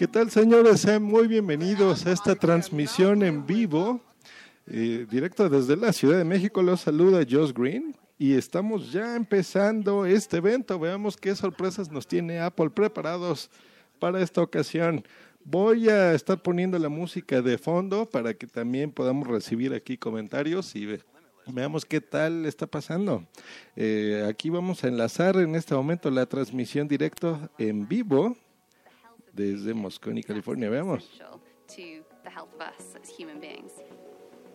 ¿Qué tal, señores? Sean muy bienvenidos a esta transmisión en vivo, eh, directo desde la Ciudad de México. Los saluda Josh Green y estamos ya empezando este evento. Veamos qué sorpresas nos tiene Apple preparados para esta ocasión. Voy a estar poniendo la música de fondo para que también podamos recibir aquí comentarios y veamos qué tal está pasando. Eh, aquí vamos a enlazar en este momento la transmisión directo en vivo desde Moscone, California. Veamos.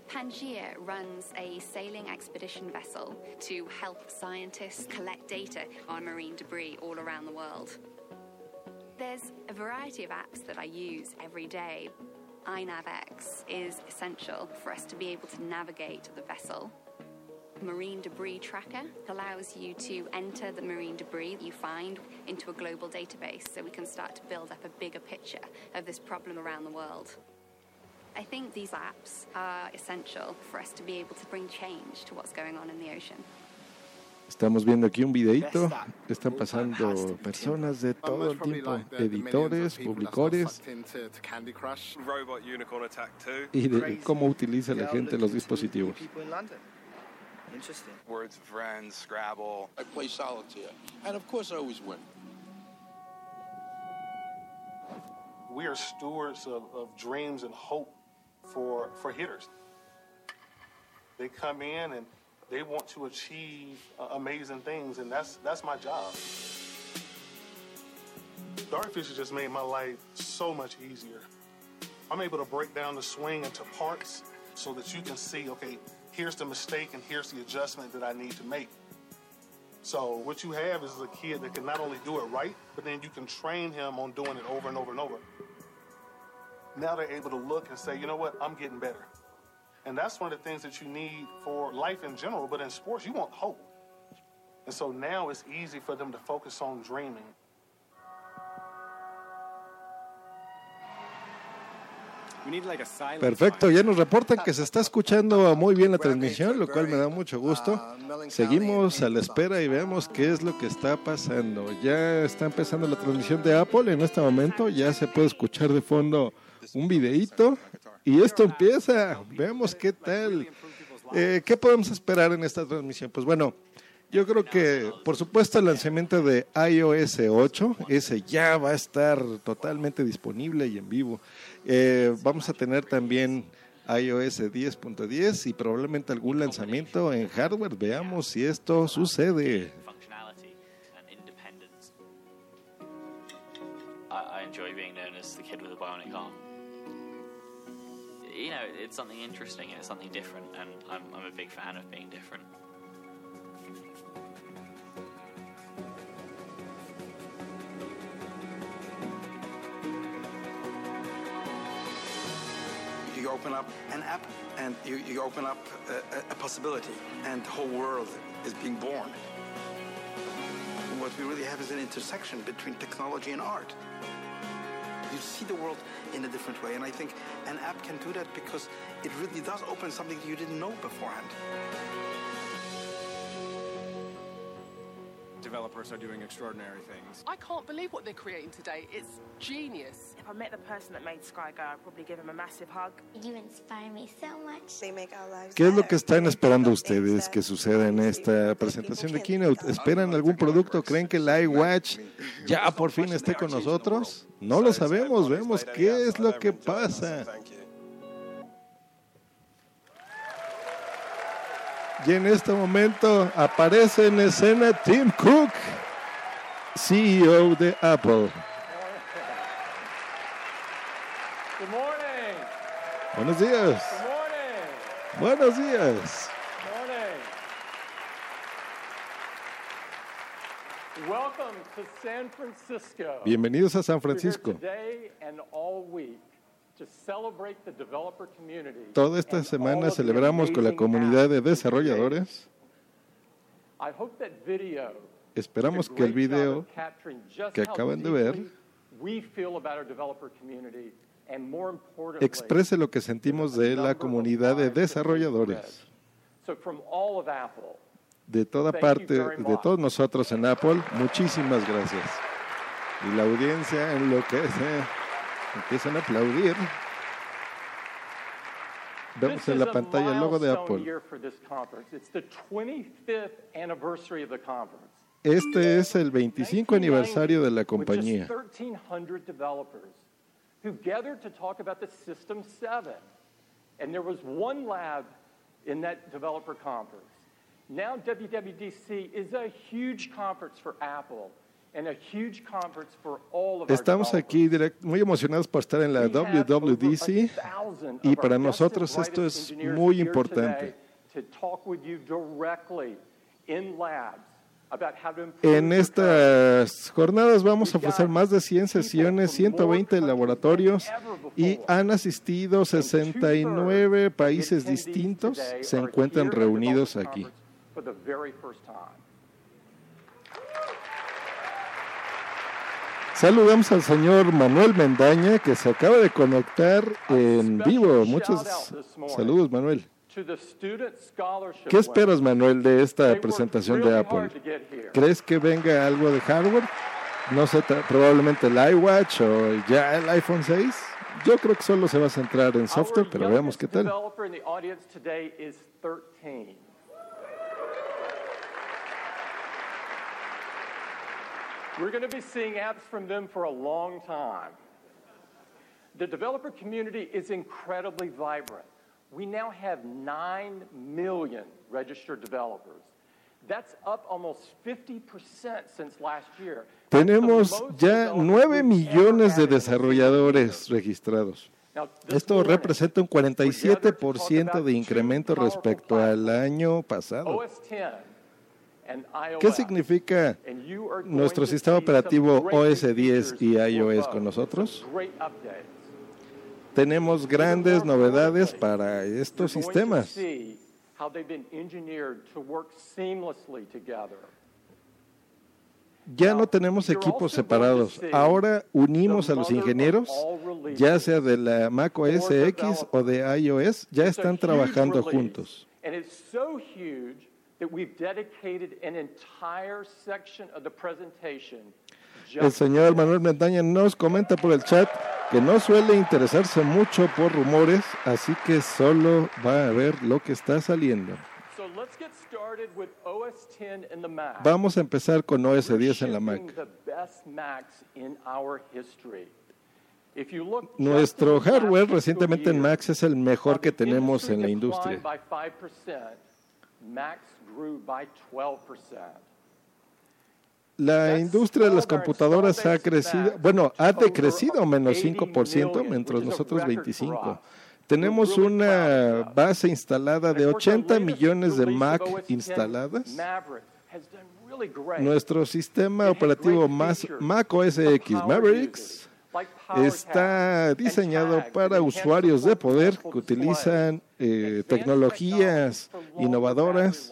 Pangaea runs a sailing expedition vessel to help scientists collect data on marine debris all around the world. There's a variety of apps that I use every day. iNavX is essential for us to be able to navigate the vessel. Marine Debris Tracker allows you to enter the marine debris you find into a global database so we can start to build up a bigger picture of this problem around the world. I think these apps are essential for us to be able to bring change to what's going on in the ocean. Estamos viendo aquí un videito, están pasando personas de todo el tiempo, editores, publicadores, y de cómo utiliza la gente los dispositivos. Words friends, Scrabble. I play solitaire, and of course I always win. We are stewards of, of dreams and hope for for hitters. They come in and they want to achieve uh, amazing things, and that's that's my job. Dartfish has just made my life so much easier. I'm able to break down the swing into parts so that you can see, okay, here's the mistake and here's the adjustment that I need to make. So what you have is a kid that can not only do it right, but then you can train him on doing it over and over and over. Now they're able to look and say, you know what, I'm getting better. And that's one of the things that you need for life in general, but in sports, you want hope. And so now it's easy for them to focus on dreaming. Perfecto, ya nos reportan que se está escuchando muy bien la transmisión, lo cual me da mucho gusto. Seguimos a la espera y vemos qué es lo que está pasando. Ya está empezando la transmisión de Apple en este momento, ya se puede escuchar de fondo un videíto y esto empieza. Veamos qué tal. Eh, ¿Qué podemos esperar en esta transmisión? Pues bueno, yo creo que, por supuesto, el lanzamiento de iOS 8, ese ya va a estar totalmente disponible y en vivo. Eh, vamos a tener también iOS 10.10 y probablemente algún lanzamiento en hardware. Veamos si esto sucede. You know, it's something interesting and it's something different, and I'm, I'm a big fan of being different. You open up an app and you, you open up a, a possibility and the whole world is being born. What we really have is an intersection between technology and art. You see the world in a different way, and I think an app can do that because it really does open something you didn't know beforehand. Developers are doing extraordinary things. I can't believe what they're creating today. It's genius. If I met the person that made SkyGo, I'd probably give him a massive hug. You inspire me so much. They make our lives ¿Qué es lo que están esperando ustedes que suceda en esta presentación de Keynote? ¿Esperan algún producto? ¿Creen que el iWatch ya por fin esté con nosotros? No lo sabemos, vemos qué es lo que pasa. Y en este momento aparece en escena Tim Cook, CEO de Apple. Good morning. Buenos días. Good morning. Buenos días. Morning. Welcome to San Francisco. Bienvenidos a San Francisco. Today and all week. Toda esta semana celebramos con la comunidad de desarrolladores. Esperamos que el video que acaban de ver exprese lo que sentimos de la comunidad de desarrolladores. De toda parte, de todos nosotros en Apple, muchísimas gracias. Y la audiencia en lo que es Empiezan a aplaudir. Vemos en la pantalla el logo de Apple. year for this conference. It's the 25th anniversary of the conference. Este es el 25 aniversario de la compañía. just 1,300 developers who gathered to talk about the System 7. And there was one lab in that developer conference. Now, WWDC is a huge conference for Apple and a huge conference for all of our Estamos aquí direct- muy emocionados por estar en la WWDC 1,000 y para nosotros esto es muy importante. today To talk with you directly in labs about how to improve En estas jornadas vamos a ofrecer más de 100 sesiones, 120 laboratorios y han asistido 69 países distintos, se encuentran reunidos aquí. for the very first time. Saludamos al señor Manuel Mendaña que se acaba de conectar en vivo. Muchos saludos, Manuel. ¿Qué esperas. Manuel, de esta presentación de Apple? ¿Crees que venga algo de hardware? No sé, probablemente el iWatch o ya el iPhone 6. Yo creo que solo se va a centrar en software, pero veamos qué tal. developer in the audience today is 13. We're going to be seeing apps from them for a long time. The developer community is incredibly vibrant. We now have 9 million registered developers. That's up almost 50% since last year. Tenemos ya 9 millones de desarrolladores registrados. Esto representa un 47% de incremento respecto al año pasado. OS 10 and iOS. ¿Qué significa nuestro sistema operativo OS new 10 features y iOS con nosotros? Tenemos grandes novedades para estos sistemas. Ya no tenemos equipos separados. Ahora unimos a los ingenieros, ya sea de la Mac OS X o de iOS, ya están trabajando juntos. And it's so huge that we've dedicated an entire section of the presentation El señor Manuel Mendaña nos comenta por el chat que no suele interesarse mucho por rumores, así que solo va a ver lo que está saliendo. So let's get started with OS 10 in the Mac. Vamos a empezar con OS We're 10 en la Mac. shipping the best Macs in our history. If you look just Nuestro hardware recientemente en Macs es el mejor que tenemos en la industria. 5%, Macs grew by 12%. La industria de las computadoras ha crecido, bueno, ha decrecido menos 5%, mientras nosotros 25%. Tenemos una base instalada de 80 millones de Mac instaladas. Nuestro sistema operativo más Mac OS X Mavericks está diseñado para usuarios de poder que utilizan eh, tecnologías innovadoras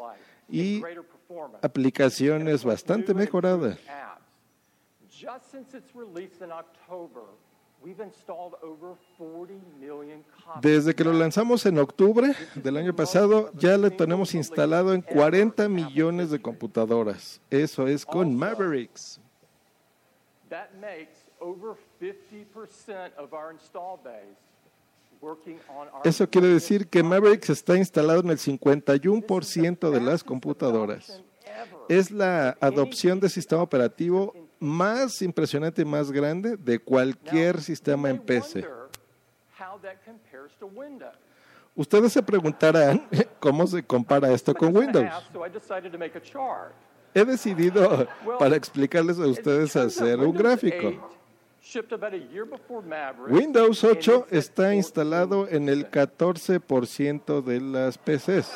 y aplicaciones bastante mejoradas. Just since its release in October, we've installed over 40 million copies. Desde que lo lanzamos en octubre del año pasado, ya lo tenemos instalado en 40 millones de computadoras. Eso es con Mavericks. That makes over 50% of our install base Eso quiere decir que Mavericks está instalado en el 51% de las computadoras. Es la adopción de sistema operativo más impresionante y más grande de cualquier sistema en PC. Ustedes se preguntarán cómo se compara esto con Windows. He decidido para explicarles a ustedes hacer un gráfico. Windows and 8 it's at está instalado en el 14% de las PCs,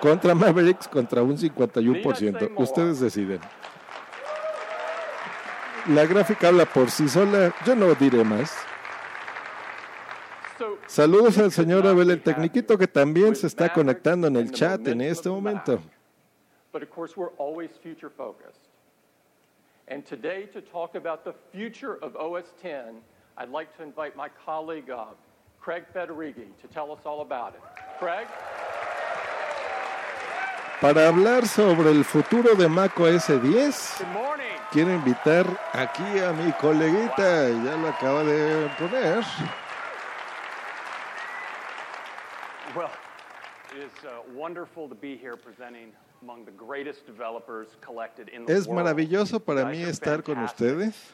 contra Mavericks contra un 51%. Ustedes deciden. La gráfica habla por sí sola, yo no diré más. Saludos al señor Abel el Tecniquito que también se está conectando en el chat en este momento. And today, to talk about the future of OS 10, I'd like to invite my colleague, uh, Craig Federighi, to tell us all about it. Craig? Para hablar sobre el futuro de Mac OS 10, quiero invitar aquí a mi coleguita, ya lo acaba de poner. Well, it is uh, wonderful to be here presenting Es maravilloso para mí estar con ustedes.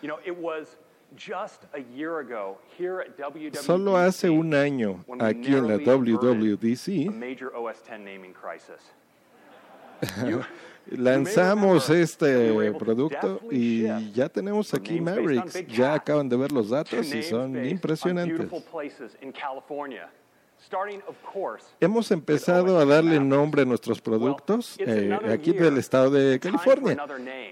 Solo hace un año aquí en la WWDC major OS 10 naming crisis. You- lanzamos este producto y ya tenemos aquí Mavericks. Ya acaban de ver los to datos y son impresionantes. Hemos empezado a darle nombre a nuestros productos eh, aquí del estado de California.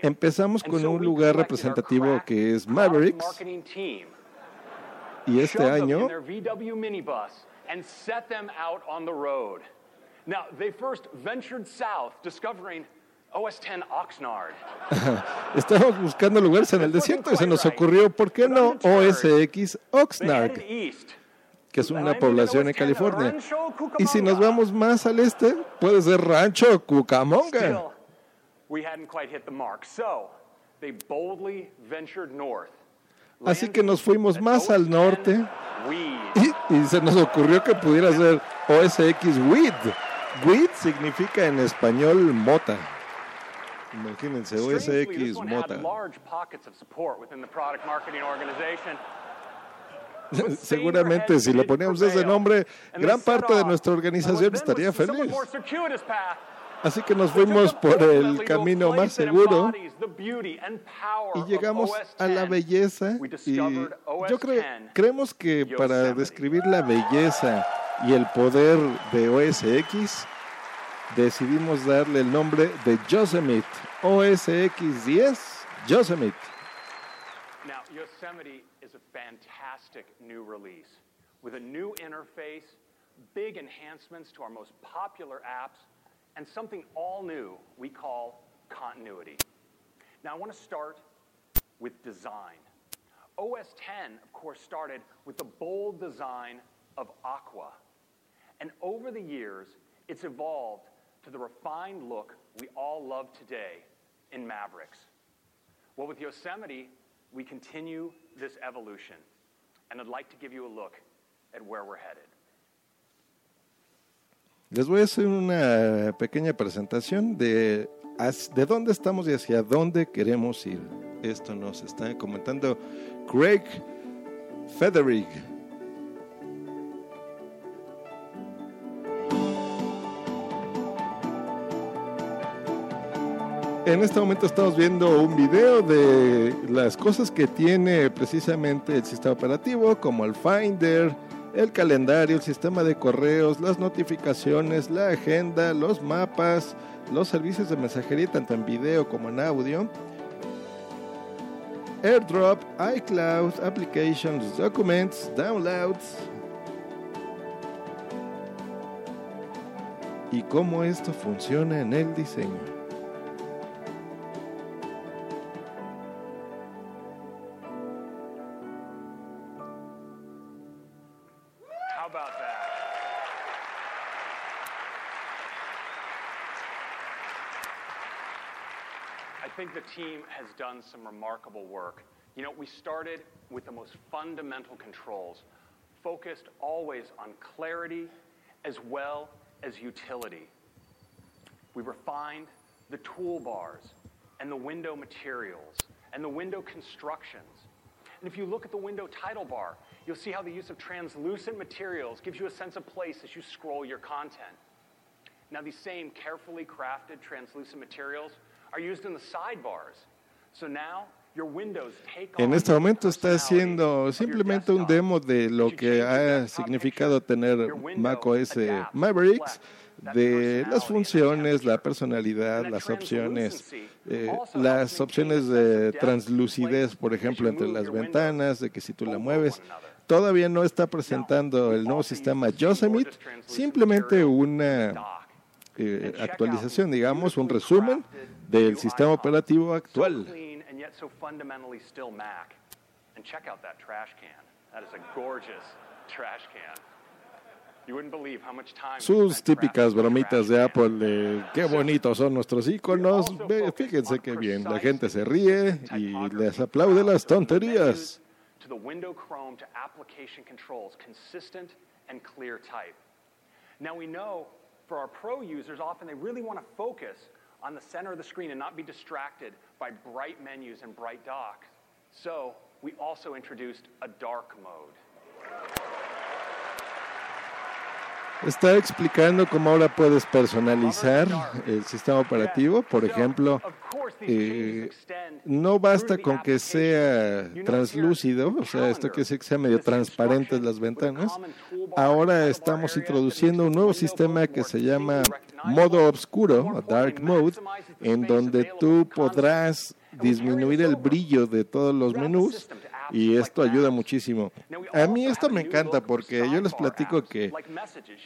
Empezamos con un lugar representativo que es Mavericks y este in año. Now, they first ventured south, discovering OS 10 Oxnard. estábamos buscando lugares en el desierto y se nos ocurrió, ¿por qué no OSX Oxnard? Que es una población en California. Y si nos vamos más al este, puede ser Rancho Cucamonga. Así que nos fuimos más al norte y, y se nos ocurrió que pudiera ser OSX Weed. Weed significa en español mota. Imagínense, OSX mota. Seguramente si le poníamos ese nombre, gran parte de nuestra organización estaría feliz. Así que nos fuimos por el camino más seguro. y llegamos a la belleza y yo creo, creemos que para describir la belleza y el poder de OSX decidimos darle el nombre de Yosemite, OSX 10 Yosemite. Fantastic new release with a new interface, big enhancements to our most popular apps, and something all new we call continuity. Now, I want to start with design. OS 10, of course, started with the bold design of Aqua. And over the years, it's evolved to the refined look we all love today in Mavericks. Well, with Yosemite, we continue this evolution. And I'd like to give you a look at where we're headed. Les voy a hacer una pequeña presentación de, de dónde estamos y hacia dónde queremos ir. Esto nos está comentando Craig Federick. En este momento estamos viendo un video de las cosas que tiene precisamente el sistema operativo, como el Finder, el calendario, el sistema de correos, las notificaciones, la agenda, los mapas, los servicios de mensajería tanto en video como en audio, AirDrop, iCloud, Applications, Documents, Downloads. Y cómo esto funciona en el diseño. Team has done some remarkable work. You know, we started with the most fundamental controls, focused always on clarity as well as utility. We refined the toolbars and the window materials and the window constructions. And if you look at the window title bar, you'll see how the use of translucent materials gives you a sense of place as you scroll your content. Now, these same carefully crafted translucent materials En este momento está haciendo simplemente un demo de lo que ha significado tener macOS Mavericks, de las funciones, la personalidad, las opciones, eh, las opciones de translucidez, por ejemplo, entre las ventanas, de que si tú la mueves, todavía no está presentando el nuevo sistema Yosemite, simplemente una eh, actualización, digamos, un resumen del sistema operativo actual. sus típicas bromitas de Apple de qué bonitos son nuestros iconos. Fíjense qué bien, la gente se ríe y les aplaude las tonterías. To the window Chrome to application controls, consistent and clear type. Now we know for our pro users, often they really want to focus on the center of the screen and not be distracted by bright menus and bright docks. So we also introduced a dark mode. Está explicando cómo ahora puedes personalizar el sistema operativo. Por ejemplo, eh, no basta con que sea translúcido, o sea, esto que sea medio transparentes las ventanas. Ahora estamos introduciendo un nuevo sistema que se llama modo oscuro, dark mode, en donde tú podrás disminuir el brillo de todos los menús y esto ayuda muchísimo. A mí esto me encanta porque yo les platico que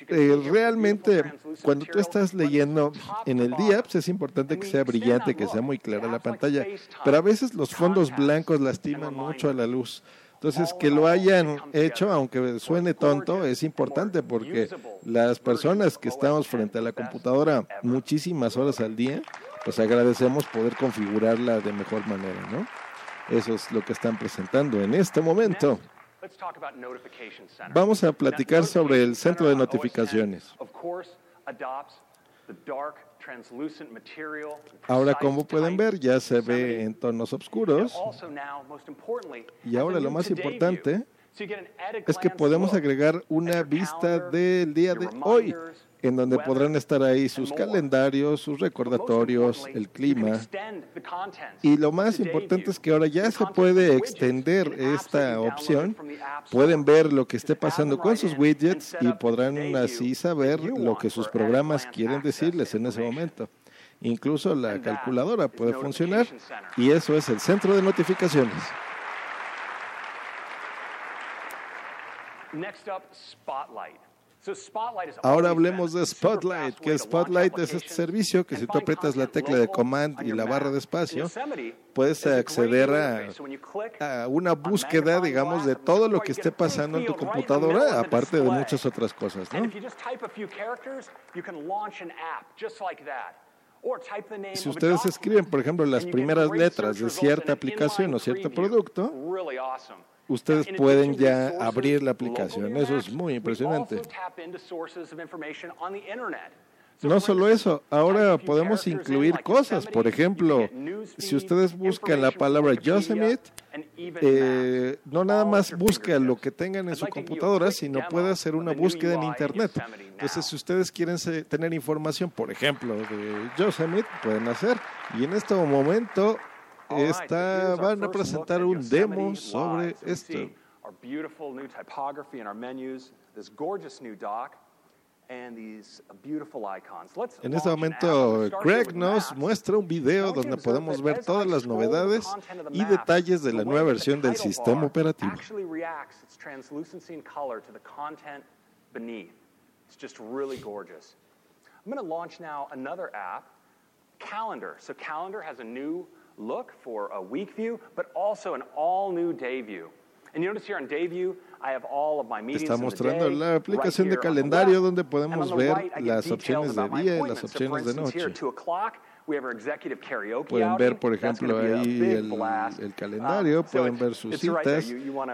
eh, realmente cuando tú estás leyendo en el día, pues es importante que sea brillante, que sea muy clara la pantalla, pero a veces los fondos blancos lastiman mucho a la luz. Entonces, que lo hayan hecho, aunque suene tonto, es importante porque las personas que estamos frente a la computadora muchísimas horas al día, pues agradecemos poder configurarla de mejor manera, ¿no? Eso es lo que están presentando en este momento. Vamos a platicar sobre el centro de notificaciones. Ahora, como pueden ver, ya se ve en tonos oscuros. Y ahora lo más importante es que podemos agregar una vista del día de hoy en donde podrán estar ahí sus calendarios, sus recordatorios, el clima. Y lo más importante es que ahora ya se puede extender esta opción. Pueden ver lo que esté pasando con sus widgets y podrán así saber lo que sus programas quieren decirles en ese momento. Incluso la calculadora puede funcionar y eso es el centro de notificaciones. Next up, Spotlight. Ahora hablemos de Spotlight, que Spotlight es este servicio que si tú aprietas la tecla de Command y la barra de espacio, puedes acceder a, una búsqueda, digamos, de todo lo que esté pasando en tu computadora, aparte de muchas otras cosas, Si ustedes escriben, por ejemplo, las primeras letras de cierta aplicación o cierto producto, ustedes pueden ya abrir la aplicación. Eso es muy impresionante. No solo eso, ahora podemos incluir cosas. Por ejemplo, si ustedes buscan la palabra Yosemite, eh, no nada más busca lo que tengan en su computadora, sino puede hacer una búsqueda en Internet. Entonces, si ustedes quieren tener información, por ejemplo, de Yosemite, pueden hacer. Y en este momento Está, van a presentar un demo sobre esto. En este momento, Greg nos muestra un video donde podemos ver todas las novedades y detalles de la nueva versión del sistema operativo. It's just really gorgeous. I'm going to launch now another app, Calendar. So Calendar has a new look for a week view, but also an all new day view. And you notice here on day view, I have all of my meetings Está mostrando in the day, la aplicación right de calendario donde podemos ver right, las opciones de día y las opciones de noche. Pueden ver, por ejemplo, ahí el, el calendario, pueden ver sus citas.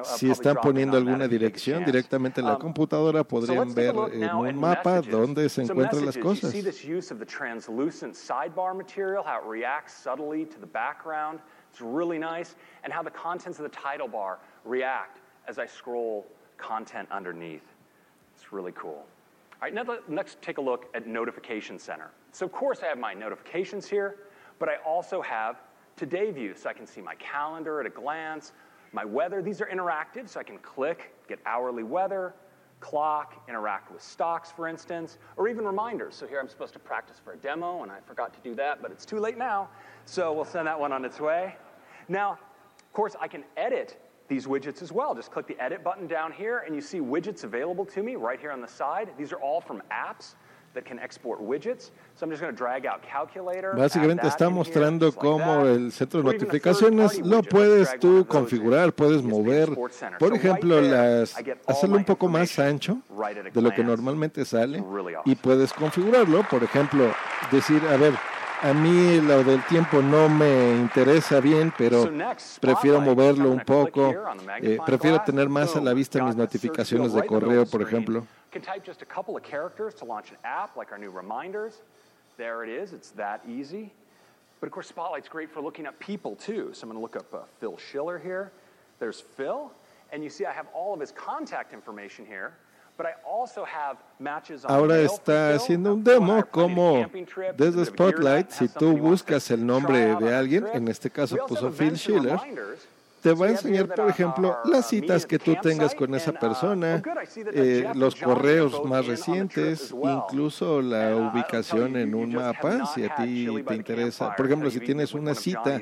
Si están poniendo alguna dirección directamente en la computadora, podrían ver en un mapa dónde se encuentran las cosas. It's really nice, and how the contents of the title bar react as I scroll content underneath. It's really cool. All right, now let's take a look at Notification Center. So, of course, I have my notifications here, but I also have Today View, so I can see my calendar at a glance, my weather. These are interactive, so I can click, get hourly weather, clock, interact with stocks, for instance, or even reminders. So here I'm supposed to practice for a demo, and I forgot to do that, but it's too late now. So we'll send that one on its way. Now, of course, I can edit these widgets as well. Just click the edit button down here, and you see widgets available to me right here on the side. These are all from apps Básicamente está mostrando cómo el centro de notificaciones lo puedes tú configurar, puedes mover, por ejemplo, las, hacerlo un poco más ancho de lo que normalmente sale y puedes configurarlo, por ejemplo, decir, a ver, a mí lo del tiempo no me interesa bien, pero prefiero moverlo un poco. Eh, prefiero tener más a la vista mis notificaciones de correo, por ejemplo. There it is. It's that easy. But of course, Spotlight's great for looking at people too. So I'm going to look up uh, Phil Schiller here. There's Phil. And you see I have all of his contact information here. Ahora está haciendo un demo como desde Spotlight, si tú buscas el nombre de alguien, en este caso puso Phil Schiller, te va a enseñar, por ejemplo, las citas que tú tengas con esa persona, eh, los correos más recientes, incluso la ubicación en un mapa, si a ti te interesa. Por ejemplo, si tienes una cita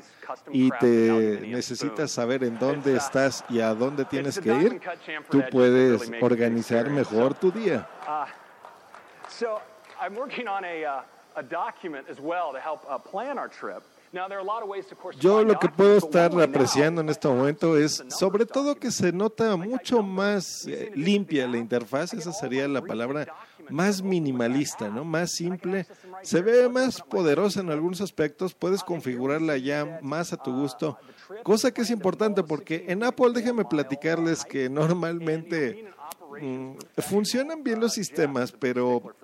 y te necesitas saber en dónde estás y a dónde tienes que ir, tú puedes organizar mejor tu día. So I'm working on a, a document as well to help uh, plan our trip. Yo lo que puedo estar apreciando en este momento es sobre todo que se nota mucho más eh, limpia la interfaz, esa sería la palabra más minimalista, ¿no? Más simple, se ve más poderosa en algunos aspectos, puedes configurarla ya más a tu gusto, cosa que es importante porque en Apple déjenme platicarles que normalmente Mm, funcionan bien los sistemas, pero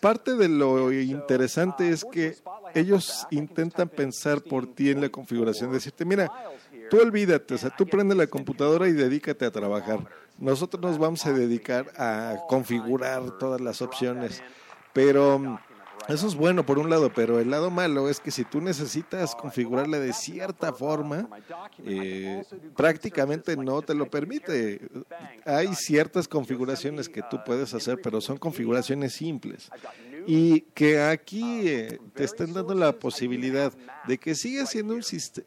parte de lo interesante es que ellos intentan pensar por ti en la configuración, decirte, mira, tú olvídate, o sea, tú prende la computadora y dedícate a trabajar. Nosotros nos vamos a dedicar a configurar todas las opciones, pero eso es bueno por un lado, pero el lado malo es que si tú necesitas configurarle de cierta forma, eh, prácticamente no te lo permite. Hay ciertas configuraciones que tú puedes hacer, pero son configuraciones simples. Y que aquí eh, te estén dando la posibilidad de que siga siendo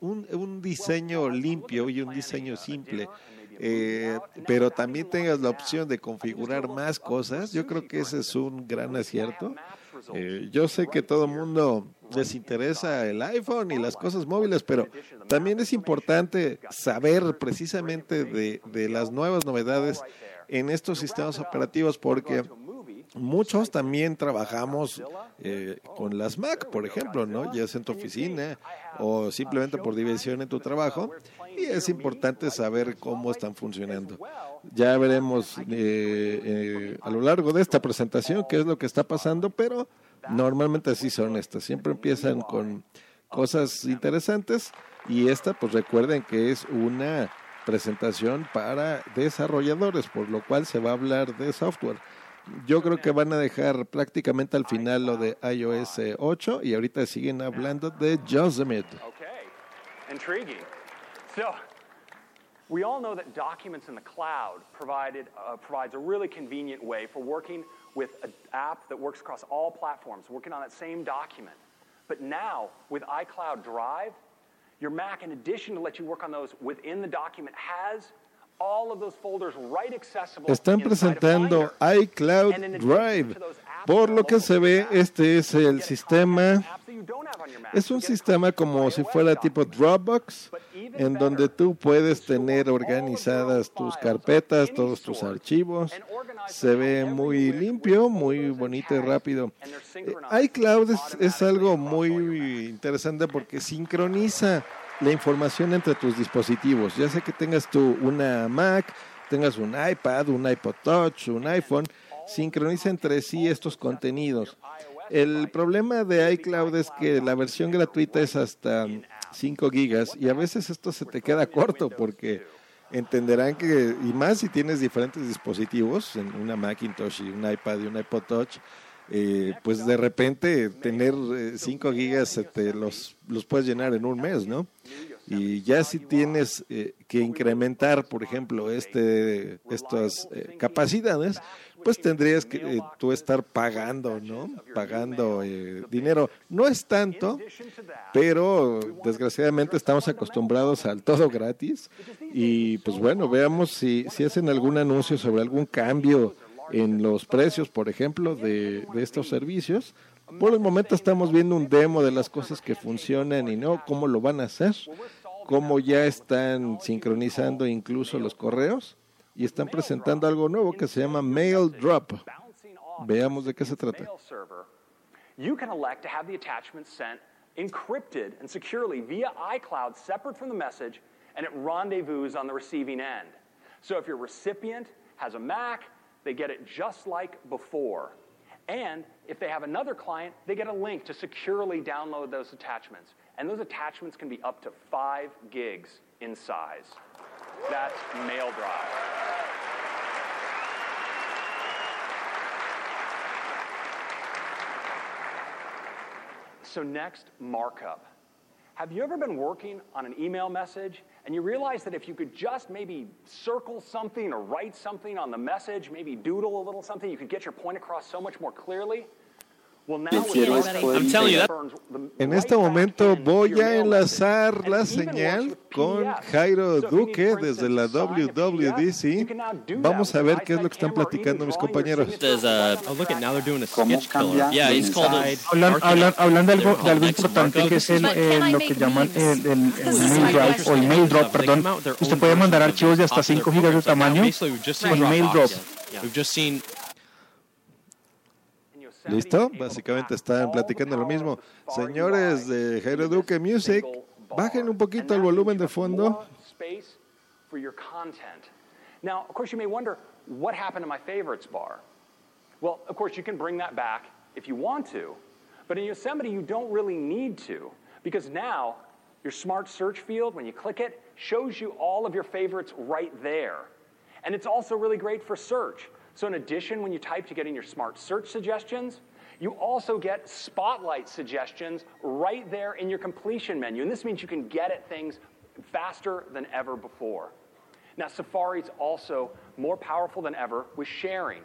un, un, diseño limpio y un diseño simple. Eh, pero también tengas la opción de configurar más cosas, yo creo que ese es un gran acierto. Eh, yo sé que todo el mundo les interesa el iPhone y las cosas móviles, pero también es importante saber precisamente de, de las nuevas novedades en estos sistemas operativos porque muchos también trabajamos eh, con las Mac, por ejemplo, ¿no? Ya sea en tu oficina o simplemente por diversión en tu trabajo. Y es importante saber cómo están funcionando. Ya veremos eh, eh, a lo largo de esta presentación qué es lo que está pasando, pero normalmente así son estas. Siempre empiezan con cosas interesantes y esta, pues recuerden que es una presentación para desarrolladores, por lo cual se va a hablar de software. Yo creo que van a dejar prácticamente al final lo de iOS 8 y ahorita siguen hablando de Yosemite. Okay. Intriguing. So, we all know that documents in the cloud provided, uh, provides a really convenient way for working with an app that works across all platforms, working on that same document. But now, with iCloud Drive, your Mac, in addition to let you work on those within the document, has Están presentando iCloud Drive. Por lo que se ve, este es el sistema. Es un sistema como si fuera tipo Dropbox, en donde tú puedes tener organizadas tus carpetas, todos tus archivos. Se ve muy limpio, muy bonito y rápido. Eh, iCloud es algo muy interesante porque sincroniza la información entre tus dispositivos. Ya sea que tengas tú una Mac, tengas un iPad, un iPod Touch, un iPhone, sincroniza entre sí estos contenidos. El problema de iCloud es que la versión gratuita es hasta 5 gigas y a veces esto se te queda corto porque entenderán que, y más si tienes diferentes dispositivos, una Macintosh y un iPad y un iPod Touch, eh, pues de repente tener 5 eh, gigas te los, los puedes llenar en un mes, ¿no? Y ya si tienes eh, que incrementar, por ejemplo, este, estas capacidades, pues tendrías que tú estar pagando, ¿no? Pagando dinero. No es tanto, pero desgraciadamente estamos acostumbrados al todo gratis. Y pues bueno, veamos si, si hacen algún anuncio sobre algún cambio en los precios, por ejemplo, de, de estos servicios. Por el momento estamos viendo un demo de las cosas que funcionan y no, cómo lo van a hacer, cómo ya están sincronizando incluso los correos y están presentando algo nuevo que se llama Mail Drop. Veamos de qué se trata. You can elect to have the attachment sent encrypted and securely via iCloud separate from the message and it rendezvous on the receiving end. So if your recipient has a Mac, they get it just like before. And if they have another client, they get a link to securely download those attachments. And those attachments can be up to five gigs in size. That's Mail Drive. So, next, markup. Have you ever been working on an email message and you realize that if you could just maybe circle something or write something on the message, maybe doodle a little something, you could get your point across so much more clearly? En este momento voy a enlazar la señal con Jairo Duque desde la WWDC. Vamos a ver qué es lo que están platicando mis compañeros. Hablando de algo, de algo importante que es el, lo que llaman el, el, mail drive o el mail drop, perdón. Usted puede mandar archivos de hasta 5 GB de tamaño con mail drop. ¿Listo? Básicamente están platicando lo mismo. Señores de Jairo Duque Music, bajen un poquito el volumen de fondo. Now, of course, you may wonder, what happened to my favorites bar? Well, of course, you can bring that back if you want to, but in Yosemite, you don't really need to, because now your smart search field, when you click it, shows you all of your favorites right there. And it's also really great for search. So, in addition, when you type to get in your smart search suggestions, you also get spotlight suggestions right there in your completion menu. And this means you can get at things faster than ever before. Now, Safari is also more powerful than ever with sharing.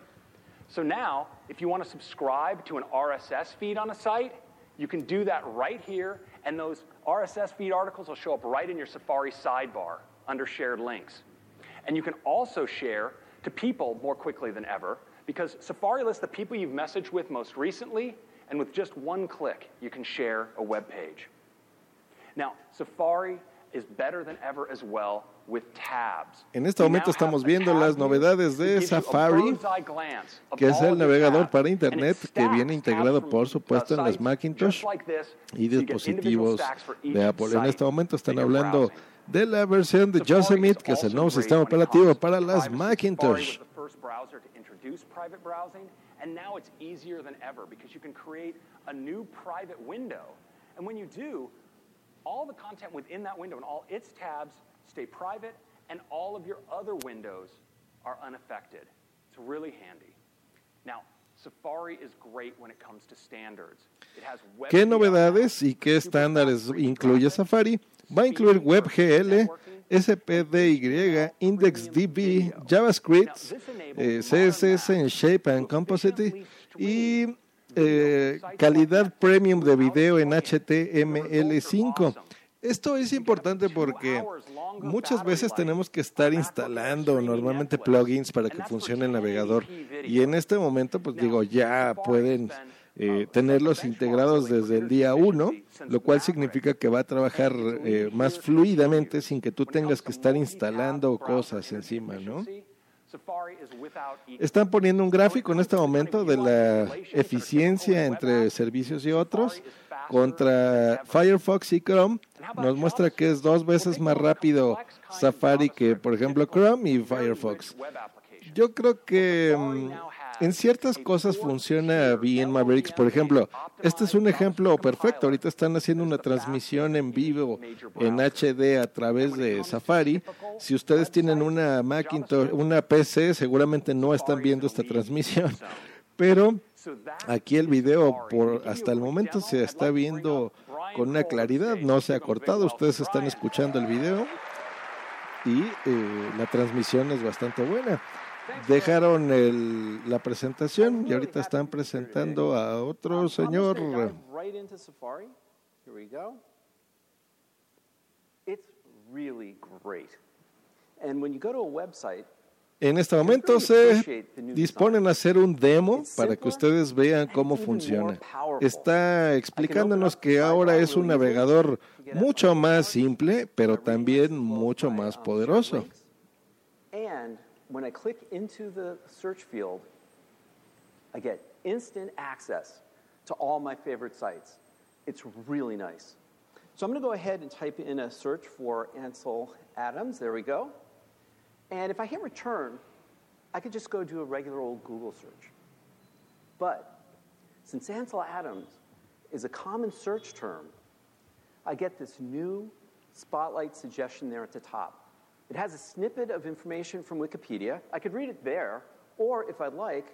So now, if you want to subscribe to an RSS feed on a site, you can do that right here, and those RSS feed articles will show up right in your Safari sidebar under shared links. And you can also share to people more quickly than ever because Safari lists the people you've messaged with most recently, and with just one click, you can share a web page. Now, Safari is better than ever as well with tabs. En este momento estamos viendo las novedades de Safari, que es el navegador para Internet que viene integrado, por supuesto, en las Macintosh y dispositivos de Apple. En este momento están hablando de la versión de Yosemite, que es el nuevo sistema operativo para las Macintosh. And now it's easier than ever because you can create a new private window. And when you do, all the content within that window and all its tabs stay private, and all of your other windows are unaffected. It's really handy. Now, Safari is great when it comes to standards. It has web ¿Qué novedades y qué estándares incluye Safari? Va a incluir WebGL, SPDY, IndexDB, JavaScript, eh, CSS en Shape and Composite y eh, calidad premium de video en HTML5. Esto es importante porque muchas veces tenemos que estar instalando normalmente plugins para que funcione el navegador y en este momento pues digo ya pueden eh, tenerlos integrados desde el día 1, lo cual significa que va a trabajar eh, más fluidamente sin que tú tengas que estar instalando cosas encima, ¿no? Están poniendo un gráfico en este momento de la eficiencia entre servicios y otros contra Firefox y Chrome. Nos muestra que es dos veces más rápido Safari que, por ejemplo, Chrome y Firefox. Yo creo que mm, en ciertas cosas funciona bien Mavericks. Por ejemplo, este es un ejemplo perfecto. Ahorita están haciendo una transmisión en vivo en HD a través de Safari. Si ustedes tienen una Macintosh, una PC, seguramente no están viendo esta transmisión. Pero aquí el video por hasta el momento se está viendo con una claridad, no se ha cortado. Ustedes están escuchando el video y eh, la transmisión es bastante buena dejaron el, la presentación y ahorita están presentando a otro señor. En este momento se disponen a hacer un demo para que ustedes vean cómo funciona. Está explicándonos que ahora es un navegador mucho más simple, pero también mucho más poderoso. When I click into the search field, I get instant access to all my favorite sites. It's really nice. So I'm going to go ahead and type in a search for Ansel Adams. There we go. And if I hit return, I could just go do a regular old Google search. But since Ansel Adams is a common search term, I get this new spotlight suggestion there at the top. It has a snippet of information from Wikipedia. I could read it there, or if I'd like,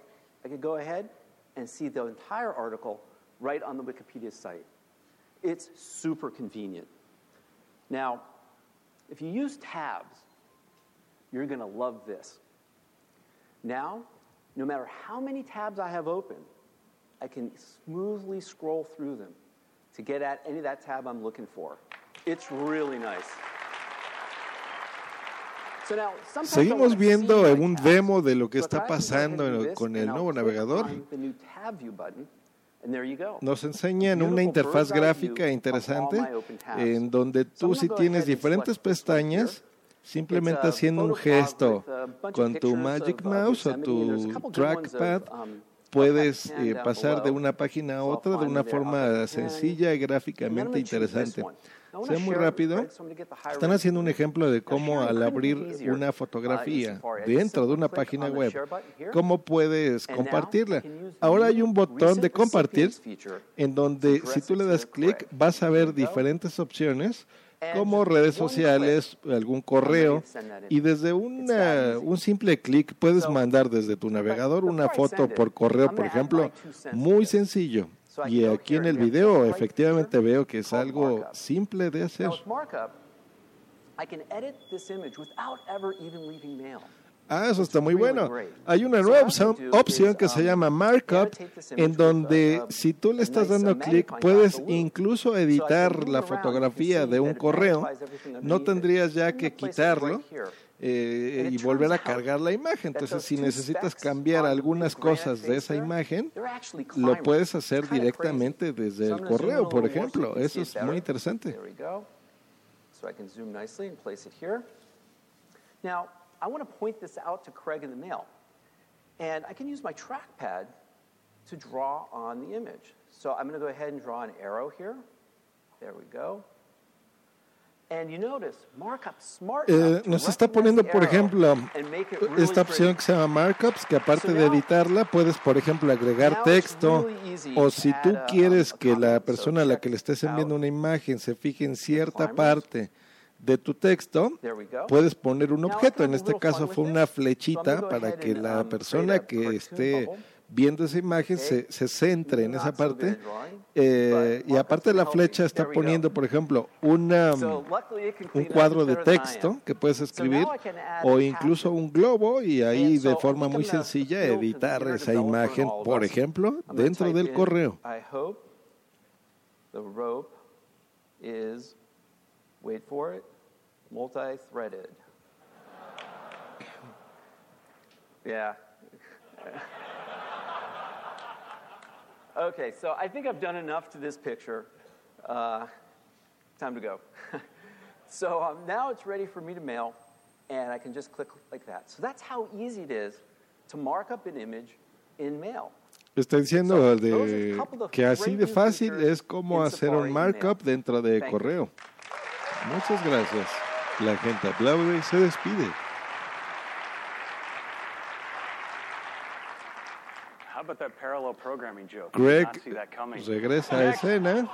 I could go ahead and see the entire article right on the Wikipedia site. It's super convenient. Now, if you use tabs, you're going to love this. Now, no matter how many tabs I have open, I can smoothly scroll through them to get at any of that tab I'm looking for. It's really nice. Seguimos viendo un demo de lo que está pasando con el nuevo navegador. Nos enseñan una interfaz gráfica interesante en donde tú si tienes diferentes pestañas, simplemente haciendo un gesto con tu Magic Mouse o tu trackpad, puedes eh, pasar de una página a otra de una forma sencilla y gráficamente interesante. Sea muy rápido. Están haciendo un ejemplo de cómo al abrir una fotografía dentro de una página web, cómo puedes compartirla. Ahora hay un botón de compartir en donde si tú le das clic vas a ver diferentes opciones como redes sociales, algún correo, y desde una, un simple clic puedes mandar desde tu navegador una foto por correo, por ejemplo, muy sencillo. Y aquí en el video efectivamente veo que es algo simple de hacer. Ah, eso está muy bueno. Hay una nueva opción, que se llama Markup, en donde si tú le estás dando clic, puedes incluso editar la fotografía de un correo. No tendrías ya que quitarlo. Eh, y volver a cargar la imagen. Entonces, si necesitas cambiar algunas cosas de esa imagen, lo puedes hacer directamente desde el correo, por ejemplo. Eso es muy interesante. Now, I want to point this out to Craig in the mail. And I can use my trackpad to draw on the image. So I'm going to go ahead and draw an arrow here. There we go. Eh, nos está poniendo, por ejemplo, esta opción que se llama Markups, que aparte de editarla, puedes, por ejemplo, agregar texto, o si tú quieres que la persona a la que le estés enviando una imagen se fije en cierta parte de tu texto, puedes poner un objeto. En este caso fue una flechita para que la um, persona que esté viendo esa imagen se, se centre en esa parte. Eh, y aparte de la flecha está poniendo, por ejemplo, una, un cuadro de texto que puedes escribir o incluso un globo y ahí de forma muy sencilla editar esa imagen, por ejemplo, dentro del correo. multi-threaded. Yeah. Okay, so I think I've done enough to this picture. Uh, time to go. so um, now it's ready for me to mail, and I can just click like that. So that's how easy it is to mark up an image in mail. Está diciendo de que así de fácil es como hacer un markup dentro de correo. Muchas gracias. La gente aplaude y se despide. Greg regresa a escena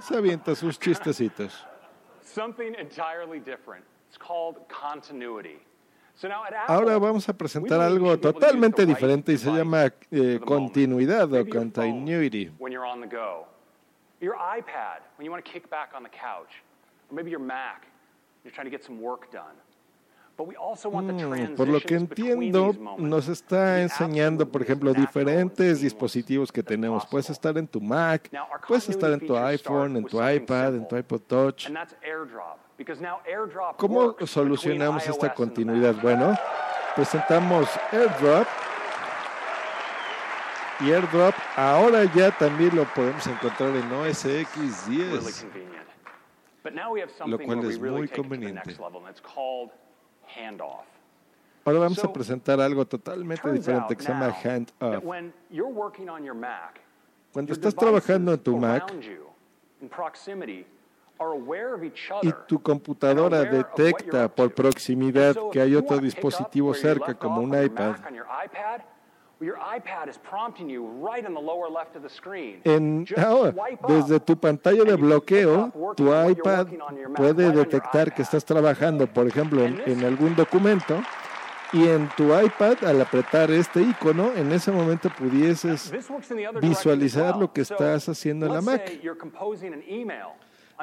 se avienta sus chistecitos. Something entirely different. It's called continuity. Ahora vamos a presentar algo totalmente diferente y se llama eh, continuidad o continuity. Your iPad, when you want to kick back on the couch, or maybe your Mac, you're trying to get some work done. Mm, por lo que entiendo, nos está enseñando, por ejemplo, diferentes dispositivos que tenemos. Puedes estar en tu Mac, puedes estar en tu iPhone, en tu iPad, en tu iPod Touch. ¿Cómo solucionamos esta continuidad? Bueno, presentamos AirDrop. Y AirDrop ahora ya también lo podemos encontrar en OS X 10. Lo cual es muy conveniente. Ahora vamos a presentar algo totalmente diferente que se llama Handoff. Cuando estás trabajando en tu Mac y tu computadora detecta por proximidad que hay otro dispositivo cerca, como un iPad, en, ahora, desde tu pantalla de bloqueo, tu iPad puede detectar que estás trabajando, por ejemplo, en, en algún documento y en tu iPad, al apretar este icono, en ese momento pudieses visualizar lo que estás haciendo en la Mac.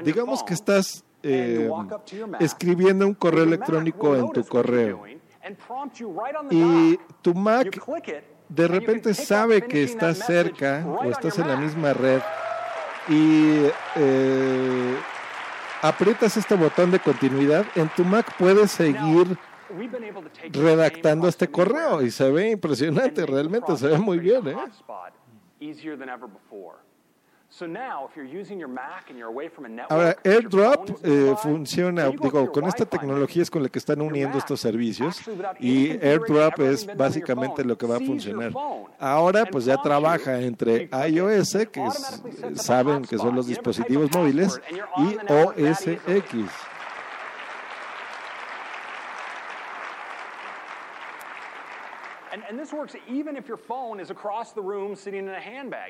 Digamos que estás eh, escribiendo un correo electrónico en tu correo. y tu Mac de repente sabe que estás cerca o estás en la misma red y eh, aprietas este botón de continuidad, en tu Mac puedes seguir redactando este correo y se ve impresionante, realmente se ve muy bien. ¿eh? Ahora, AirDrop eh, funciona, digo, con esta tecnología es con la que están uniendo estos servicios y AirDrop es básicamente lo que va a funcionar. Ahora, pues ya trabaja entre iOS, que saben que son los dispositivos móviles, y OS X.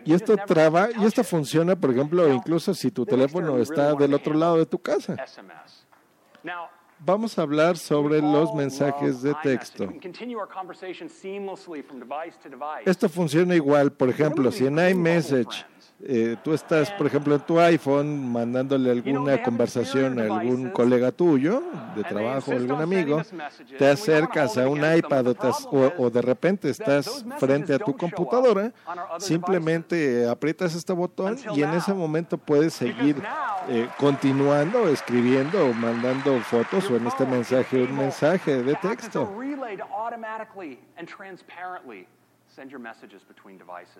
Y esto traba, y esto funciona, por ejemplo, incluso si tu teléfono está del otro lado de tu casa. Vamos a hablar sobre los mensajes de texto. Esto funciona igual, por ejemplo, si en iMessage eh, tú estás, por ejemplo, en tu iPhone mandándole alguna conversación a algún colega tuyo de trabajo, algún amigo, te acercas a un iPad o, de repente estás frente a tu computadora, simplemente aprietas este botón y en ese momento puedes seguir eh, continuando, escribiendo o mandando fotos o en este mensaje un mensaje de texto.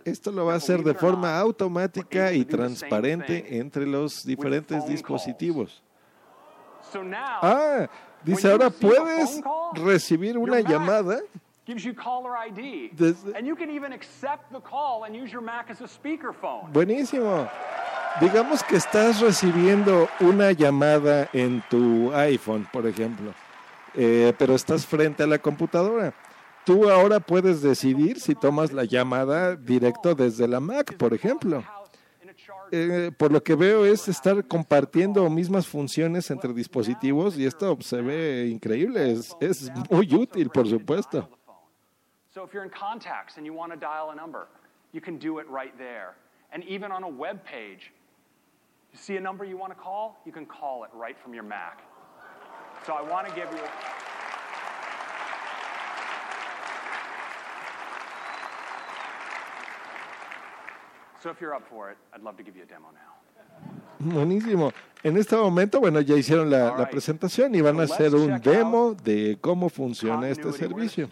Esto lo va a hacer de forma automática y transparente entre los diferentes dispositivos. Ah, dice ahora puedes recibir una llamada Buenísimo. Digamos que estás recibiendo una llamada en tu iPhone, por ejemplo, eh, pero estás frente a la computadora tú ahora puedes decidir si tomas la llamada directo desde la Mac, por ejemplo. Eh, por lo que veo es estar compartiendo mismas funciones entre dispositivos y esto se ve increíble, es, es muy útil, por supuesto. And even on a web page, you see a number you want to call, you can call it right from your Mac. So I want to give you Buenísimo. En este momento, bueno, ya hicieron la, presentación y van a hacer un demo de cómo funciona este servicio.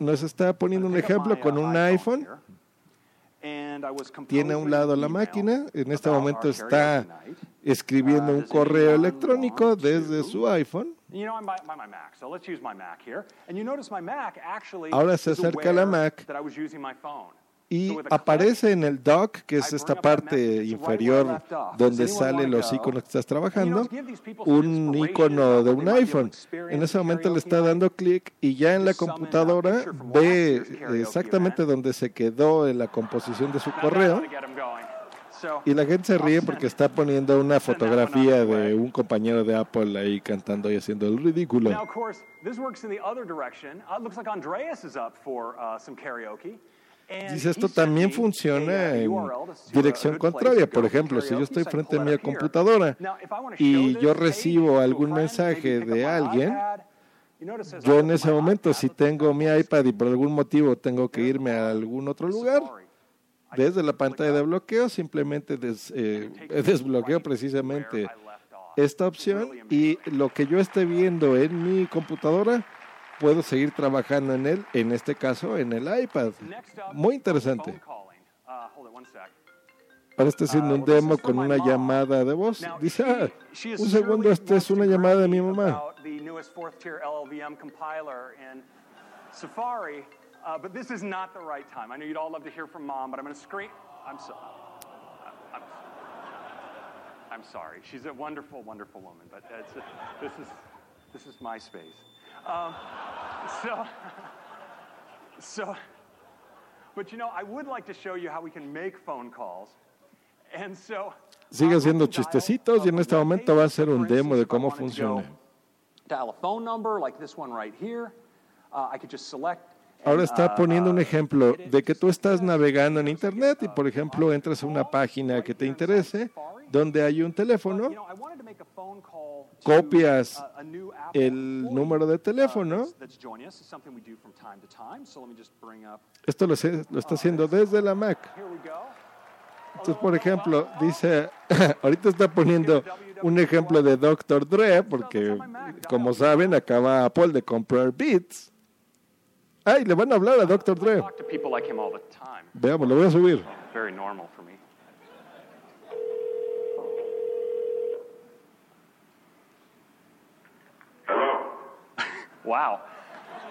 Nos está poniendo un ejemplo con un iPhone. Tiene a un lado la máquina. En este momento está escribiendo un correo electrónico desde su iPhone. Ahora se acerca a la Mac y aparece en el dock, que es esta parte inferior donde salen los iconos que estás trabajando, un icono de un iPhone. En ese momento le está dando clic y ya en la computadora ve exactamente donde se quedó en la composición de su correo. Y la gente se ríe porque está poniendo una fotografía de un compañero de Apple ahí cantando y haciendo el ridículo. Dice, esto también funciona en dirección contraria. Por ejemplo, si yo estoy frente a mi computadora y yo recibo algún mensaje de alguien, yo en ese momento, si tengo mi iPad y por algún motivo tengo que irme a algún otro lugar, desde la pantalla de bloqueo simplemente eh, desbloqueo precisamente esta opción y lo que yo esté viendo en mi computadora puedo seguir trabajando en él, en este caso en el iPad. Muy interesante. Ahora está haciendo un demo con una llamada de voz. Dice, ah, un segundo, esta es una llamada de mi mamá. Safari, but this is not the right time. I know you'd all love to hear from mom, but I'm sorry. I'm, I'm sorry. She's a wonderful, wonderful woman, but a, this is this is my space. Um, so, so, but you know, I would like to show you how we can make phone calls. And so, Sigue haciendo chistecitos y en este momento va a hacer un demo de cómo funciona. Dial a phone number like this one right here. Uh, I could just select Ahora está poniendo un ejemplo de que tú estás navegando en Internet y, por ejemplo, entras a una página que te interese, donde hay un teléfono, copias el número de teléfono. Esto lo, lo está haciendo desde la Mac. Entonces, por ejemplo, dice, ahorita está poniendo un ejemplo de Dr. Dre, porque como saben, acaba Apple de comprar Beats. Ay, le van a hablar a Dr. Dre. Veamos, lo voy a subir. Very normal for me. Wow.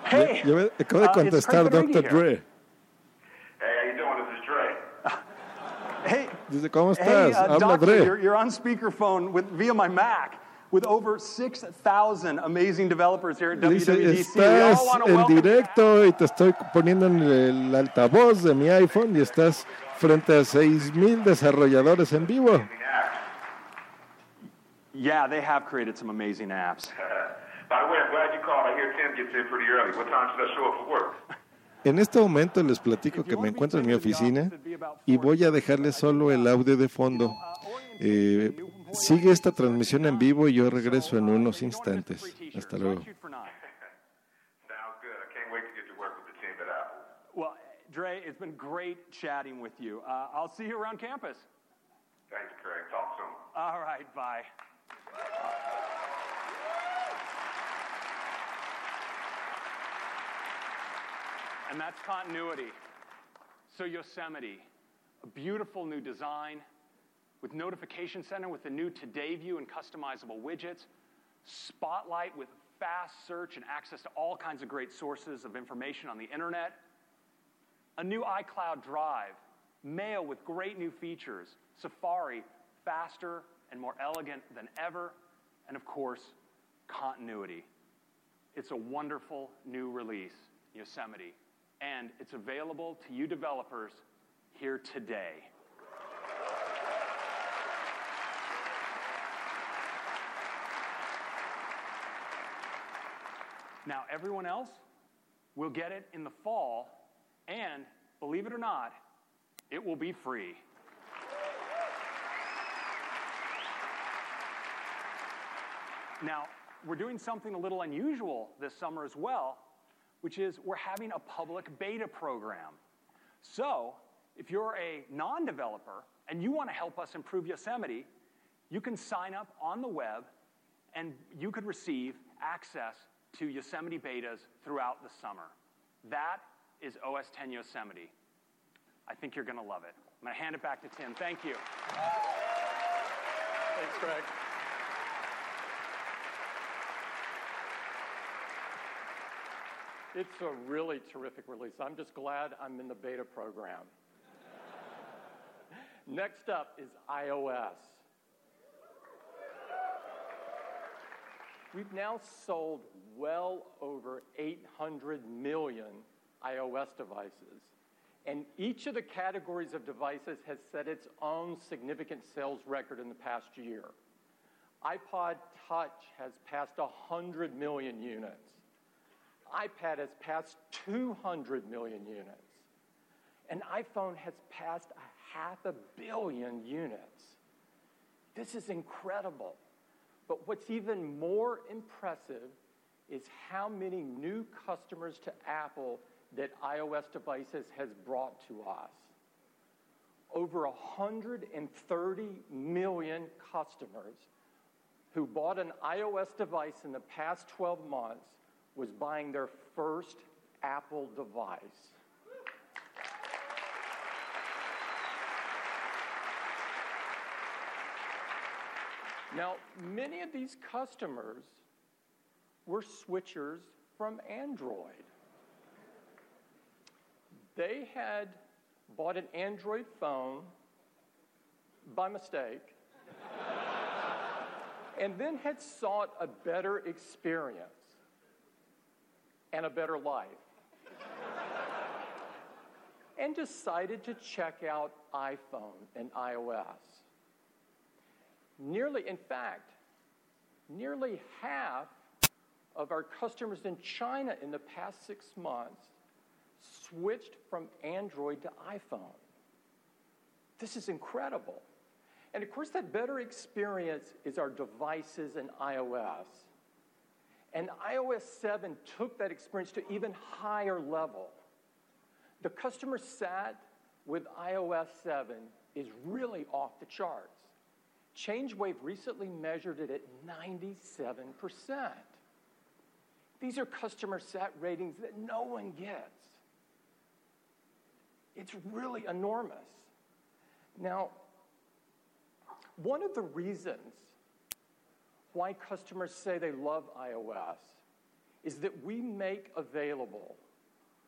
Hey, yo, yo acabo de contestar uh, Dr. Dre. Hey, how you doing? This is Dre. Hey, Dice, ¿cómo hey, estás? uh, Habla doctor, Dre. you're, you're on speakerphone with, via my Mac with over 6,000 amazing developers here at Dice, WWDC. We estás all en directo y te estoy poniendo en el altavoz de mi iPhone y estás frente a 6.000 desarrolladores en vivo. Yeah, they have created some amazing apps. By the way, I'm glad you called. I hear Tim gets in pretty early. What time should I show up for work? En este momento les platico que me encuentro en mi oficina y voy a dejarles solo el audio de fondo. Eh, sigue esta transmisión en vivo y yo regreso en unos instantes. Hasta luego. Sounds good. I can't wait to get to work with the team at Apple. Well, Dre, it's been great chatting with you. Uh, I'll see you around campus. Thanks, Craig. Talk soon. All right, bye. And that's continuity. So Yosemite, a beautiful new design with notification center with the new Today view and customizable widgets, Spotlight with fast search and access to all kinds of great sources of information on the internet, a new iCloud Drive, Mail with great new features, Safari faster and more elegant than ever, and of course, continuity. It's a wonderful new release, Yosemite, and it's available to you developers here today. Now, everyone else will get it in the fall, and believe it or not, it will be free. Now, we're doing something a little unusual this summer as well, which is we're having a public beta program. So, if you're a non developer and you want to help us improve Yosemite, you can sign up on the web and you could receive access to Yosemite betas throughout the summer. That is OS 10 Yosemite. I think you're going to love it. I'm going to hand it back to Tim. Thank you. Thanks, Greg. It's a really terrific release. I'm just glad I'm in the beta program. Next up is iOS. We've now sold well over 800 million iOS devices, and each of the categories of devices has set its own significant sales record in the past year. iPod Touch has passed 100 million units iPad has passed 200 million units. An iPhone has passed a half a billion units. This is incredible. But what's even more impressive is how many new customers to Apple that iOS devices has brought to us. Over 130 million customers who bought an iOS device in the past 12 months was buying their first Apple device. Now, many of these customers were switchers from Android. They had bought an Android phone by mistake and then had sought a better experience and a better life and decided to check out iPhone and iOS. Nearly, in fact, nearly half of our customers in China in the past six months switched from Android to iPhone. This is incredible. And of course, that better experience is our devices and iOS. And iOS 7 took that experience to even higher level. The customer sat with iOS 7 is really off the charts. ChangeWave recently measured it at 97%. These are customer sat ratings that no one gets. It's really enormous. Now, one of the reasons why customers say they love iOS is that we make available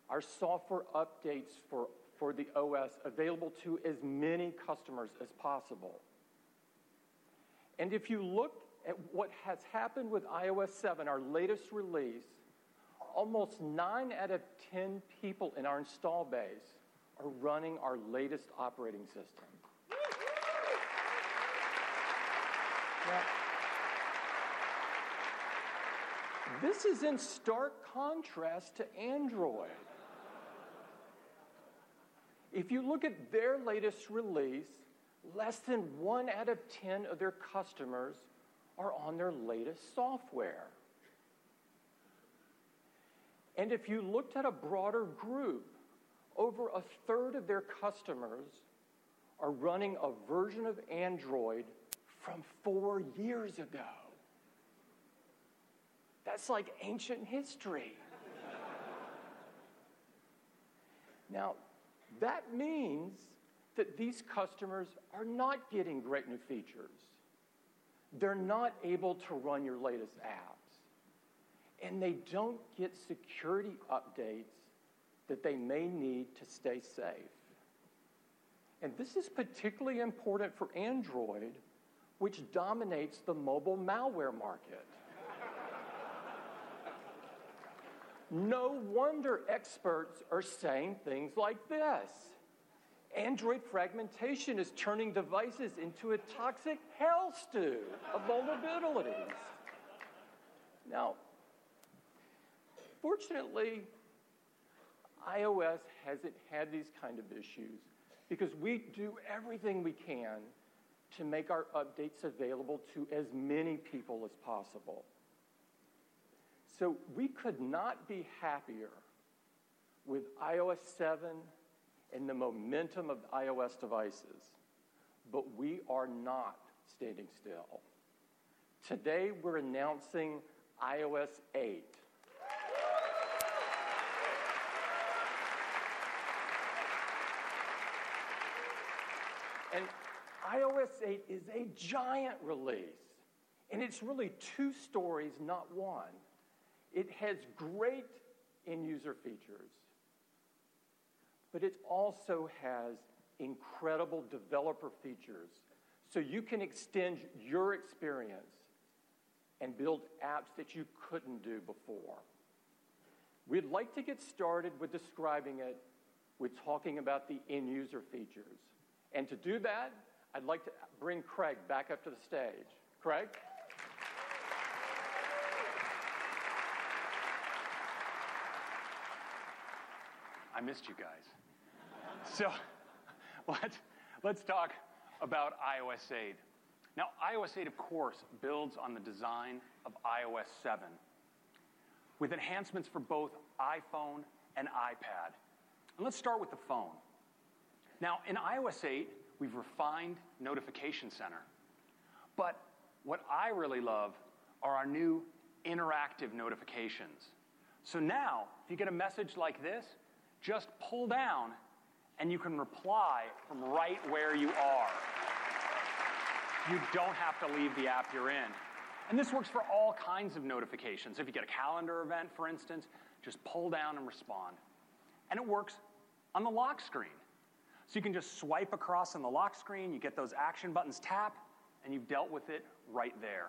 our software updates for, for the OS available to as many customers as possible. And if you look at what has happened with iOS 7, our latest release, almost nine out of 10 people in our install base are running our latest operating system. Now, this is in stark contrast to Android. If you look at their latest release, less than one out of 10 of their customers are on their latest software. And if you looked at a broader group, over a third of their customers are running a version of Android from four years ago. That's like ancient history. now, that means that these customers are not getting great new features. They're not able to run your latest apps. And they don't get security updates that they may need to stay safe. And this is particularly important for Android, which dominates the mobile malware market. No wonder experts are saying things like this Android fragmentation is turning devices into a toxic hell stew of vulnerabilities. Now, fortunately, iOS hasn't had these kind of issues because we do everything we can to make our updates available to as many people as possible. So we could not be happier with iOS 7 and the momentum of iOS devices, but we are not standing still. Today, we're announcing iOS 8. And iOS 8 is a giant release. And it's really two stories, not one. It has great in user features, but it also has incredible developer features. So you can extend your experience and build apps that you couldn't do before. We'd like to get started with describing it with talking about the in user features. And to do that, I'd like to bring Craig back up to the stage. Craig? I missed you guys. so let's, let's talk about iOS 8. Now, iOS 8, of course, builds on the design of iOS 7 with enhancements for both iPhone and iPad. And let's start with the phone. Now, in iOS 8, we've refined Notification Center. But what I really love are our new interactive notifications. So now, if you get a message like this, just pull down and you can reply from right where you are. You don't have to leave the app you're in. And this works for all kinds of notifications. If you get a calendar event, for instance, just pull down and respond. And it works on the lock screen. So you can just swipe across on the lock screen, you get those action buttons tap, and you've dealt with it right there.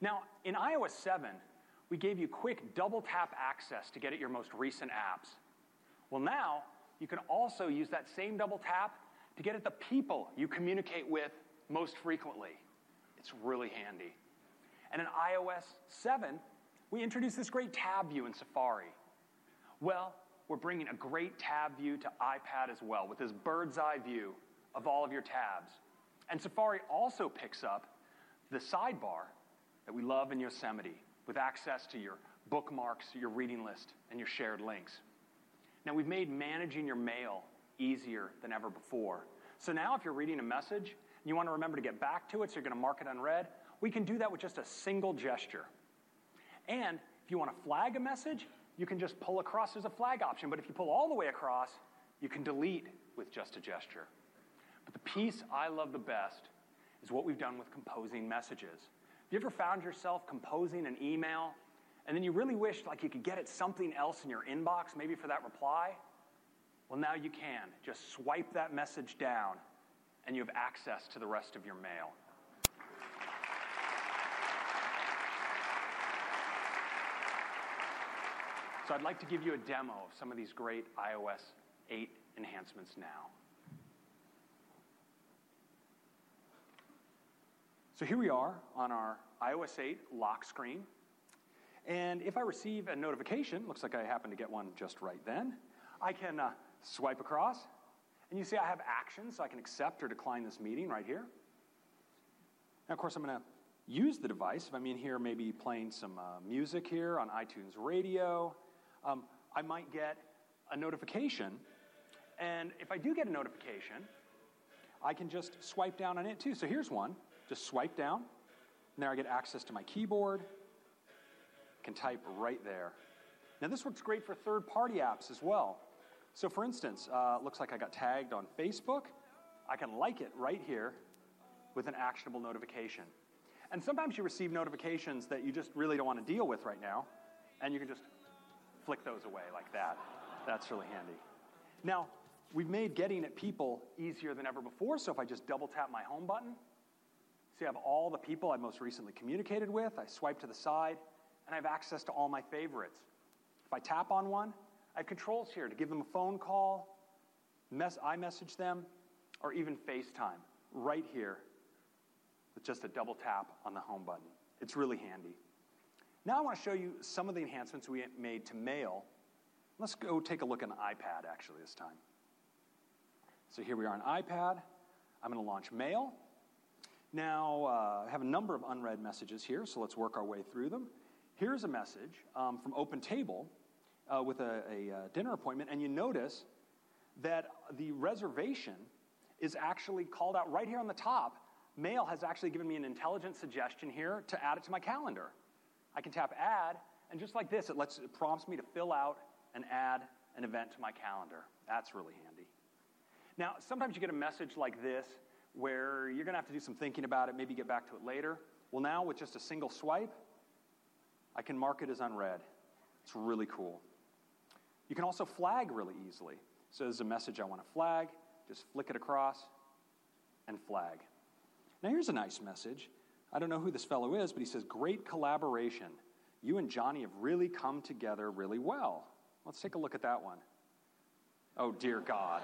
Now, in iOS 7, we gave you quick double tap access to get at your most recent apps. Well, now you can also use that same double tap to get at the people you communicate with most frequently. It's really handy. And in iOS 7, we introduced this great tab view in Safari. Well, we're bringing a great tab view to iPad as well with this bird's eye view of all of your tabs. And Safari also picks up the sidebar that we love in Yosemite with access to your bookmarks, your reading list, and your shared links. Now, we've made managing your mail easier than ever before. So now, if you're reading a message and you want to remember to get back to it, so you're going to mark it unread, we can do that with just a single gesture. And if you want to flag a message, you can just pull across. There's a flag option, but if you pull all the way across, you can delete with just a gesture. But the piece I love the best is what we've done with composing messages. Have you ever found yourself composing an email and then you really wished like you could get at something else in your inbox, maybe for that reply? Well, now you can. Just swipe that message down and you have access to the rest of your mail. So I'd like to give you a demo of some of these great iOS 8 enhancements now. So here we are on our iOS 8 lock screen. And if I receive a notification, looks like I happen to get one just right then, I can uh, swipe across. And you see I have actions, so I can accept or decline this meeting right here. Now, of course, I'm going to use the device. If I'm in here, maybe playing some uh, music here on iTunes Radio, um, I might get a notification. And if I do get a notification, I can just swipe down on it too. So here's one. Just swipe down. And there I get access to my keyboard. Can type right there. Now this works great for third-party apps as well. So for instance, uh, looks like I got tagged on Facebook. I can like it right here with an actionable notification. And sometimes you receive notifications that you just really don't want to deal with right now, and you can just flick those away like that. That's really handy. Now, we've made getting at people easier than ever before, so if I just double tap my home button, see I have all the people I most recently communicated with, I swipe to the side, and I have access to all my favorites. If I tap on one, I have controls here to give them a phone call, mess, iMessage them, or even FaceTime right here with just a double tap on the home button. It's really handy. Now I want to show you some of the enhancements we made to Mail. Let's go take a look on iPad actually this time. So here we are on iPad. I'm going to launch Mail. Now uh, I have a number of unread messages here, so let's work our way through them. Here's a message um, from Open Table uh, with a, a, uh, dinner appointment, and you notice that the reservation is actually called out right here on the top. Mail has actually given me an intelligent suggestion here to add it to my calendar. I can tap add, and just like this, it, lets, it prompts me to fill out and add an event to my calendar. That's really handy. Now, sometimes you get a message like this where you're going to have to do some thinking about it, maybe get back to it later. Well, now with just a single swipe, I can mark it as unread. It's really cool. You can also flag really easily. So there's a message I want to flag, just flick it across and flag. Now, here's a nice message. I don't know who this fellow is, but he says, Great collaboration. You and Johnny have really come together really well. Let's take a look at that one. Oh, dear God.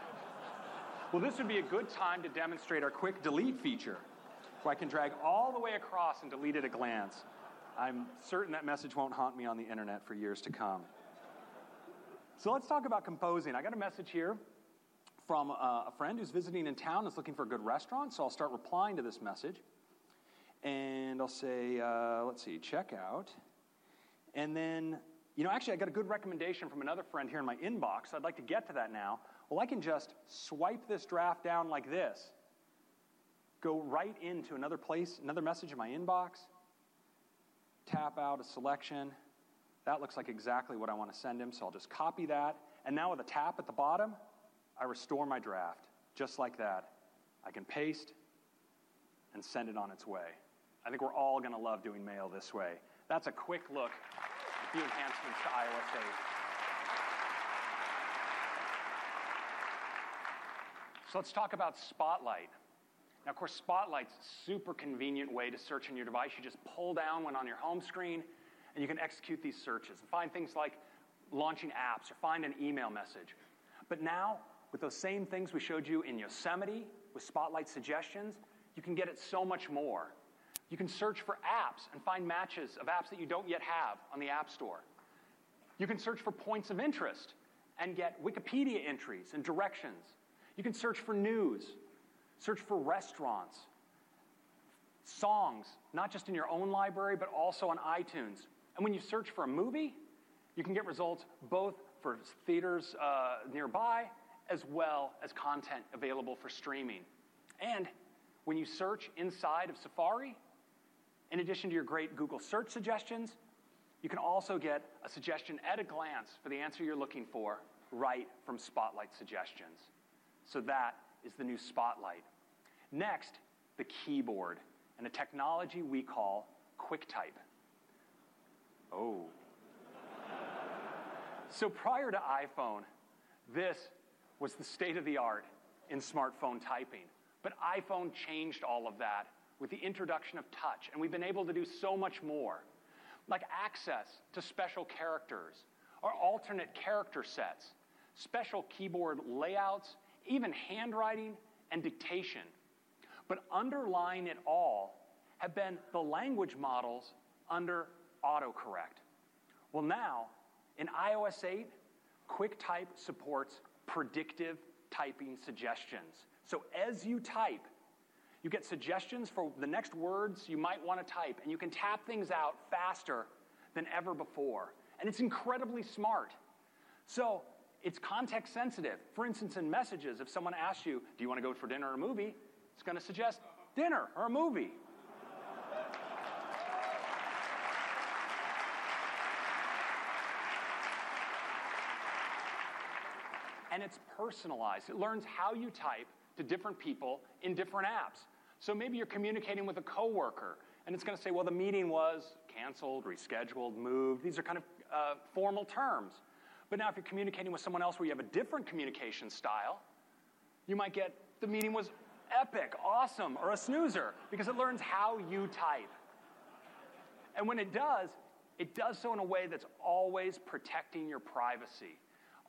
well, this would be a good time to demonstrate our quick delete feature, where I can drag all the way across and delete at a glance. I'm certain that message won't haunt me on the internet for years to come. So let's talk about composing. I got a message here from uh, a friend who's visiting in town is looking for a good restaurant, so I'll start replying to this message and I'll say, uh, let's see, checkout. And then, you know, actually, I got a good recommendation from another friend here in my inbox. I'd like to get to that now. Well, I can just swipe this draft down like this, go right into another place, another message in my inbox, tap out a selection, That looks like exactly what I want to send him, so I'll just copy that. And now with a tap at the bottom, I restore my draft, just like that. I can paste and send it on its way. I think we're all going to love doing mail this way. That's a quick look at the enhancements to iOS 8. So let's talk about Spotlight. Now, of course, Spotlight's a super convenient way to search in your device. You just pull down one on your home screen, and you can execute these searches and find things like launching apps or find an email message. But now, with those same things we showed you in Yosemite with Spotlight suggestions, you can get it so much more. You can search for apps and find matches of apps that you don't yet have on the App Store. You can search for points of interest and get Wikipedia entries and directions. You can search for news, search for restaurants, songs, not just in your own library, but also on iTunes. And when you search for a movie, you can get results both for theaters uh, nearby as well as content available for streaming. And when you search inside of Safari, in addition to your great Google search suggestions, you can also get a suggestion at a glance for the answer you're looking for right from Spotlight suggestions. So that is the new Spotlight. Next, the keyboard and a technology we call QuickType. Oh. so prior to iPhone, this was the state of the art in smartphone typing. But iPhone changed all of that with the introduction of touch, and we've been able to do so much more, like access to special characters or alternate character sets, special keyboard layouts, even handwriting and dictation. But underlying it all have been the language models under autocorrect. Well, now, in iOS 8, QuickType supports predictive typing suggestions. So as you type, you get suggestions for the next words you might want to type, and you can tap things out faster than ever before. And it's incredibly smart. So it's context sensitive. For instance, in messages, if someone asks you, Do you want to go for dinner or a movie? It's going to suggest dinner or a movie. and it's personalized. It learns how you type to different people in different apps. So maybe you're communicating with a coworker, and it's going to say, well, the meeting was canceled, rescheduled, moved. These are kind of uh, formal terms. But now, if you're communicating with someone else where you have a different communication style, you might get the meeting was epic, awesome, or a snoozer because it learns how you type. And when it does, it does so in a way that's always protecting your privacy.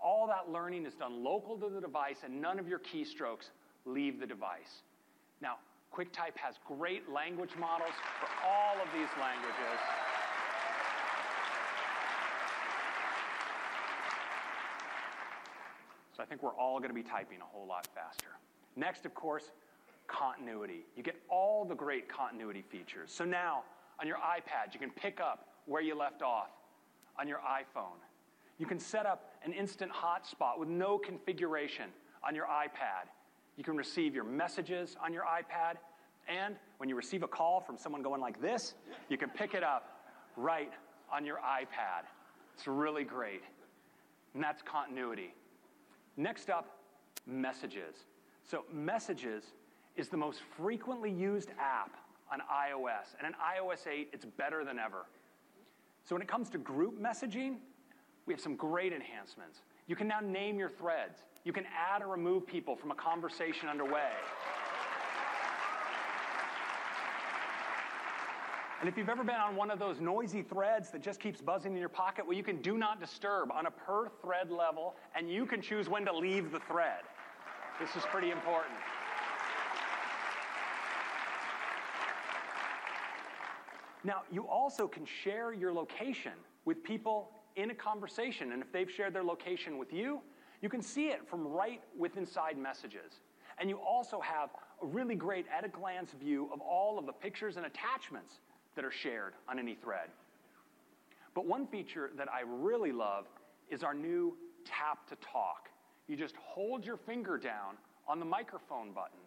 All that learning is done local to the device, and none of your keystrokes leave the device. Now, QuickType has great language models for all of these languages. So I think we're all going to be typing a whole lot faster. Next, of course, continuity. You get all the great continuity features. So now, on your iPad, you can pick up where you left off. On your iPhone, you can set up an instant hotspot with no configuration on your iPad. You can receive your messages on your iPad. And when you receive a call from someone going like this, you can pick it up right on your iPad. It's really great. And that's continuity. Next up, messages. So, messages is the most frequently used app on iOS. And in iOS 8, it's better than ever. So, when it comes to group messaging, we have some great enhancements. You can now name your threads. You can add or remove people from a conversation underway. And if you've ever been on one of those noisy threads that just keeps buzzing in your pocket, well, you can do not disturb on a per thread level, and you can choose when to leave the thread. This is pretty important. Now, you also can share your location with people in a conversation. And if they've shared their location with you, you can see it from right with inside messages. And you also have a really great at a glance view of all of the pictures and attachments that are shared on any thread. But one feature that I really love is our new tap to talk. You just hold your finger down on the microphone button,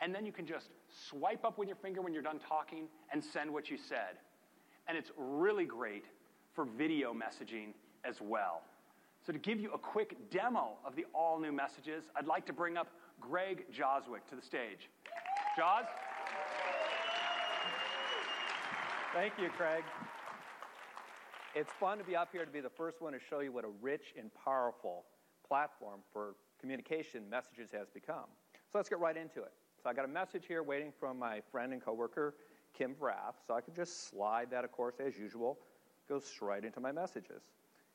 and then you can just swipe up with your finger when you're done talking and send what you said. And it's really great for video messaging as well. So, to give you a quick demo of the all new messages, I'd like to bring up Greg Joswick to the stage. Jaws? Thank you, Craig. It's fun to be up here to be the first one to show you what a rich and powerful platform for communication messages has become. So let's get right into it. So I got a message here waiting from my friend and coworker, Kim Vrath. So I could just slide that, of course, as usual, goes right into my messages.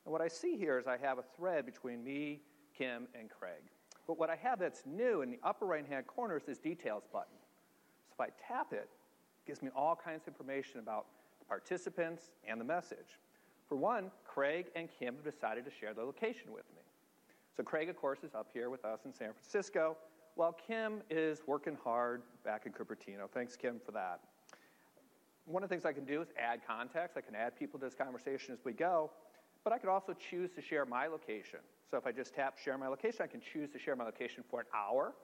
And what I see here is I have a thread between me, Kim, and Craig. But what I have that's new in the upper right-hand corner is this details button. So if I tap it gives me all kinds of information about the participants and the message. For one, Craig and Kim have decided to share their location with me. So Craig, of course, is up here with us in San Francisco, while Kim is working hard back in Cupertino. Thanks, Kim, for that. One of the things I can do is add context. I can add people to this conversation as we go, but I could also choose to share my location. So if I just tap share my location, I can choose to share my location for an hour,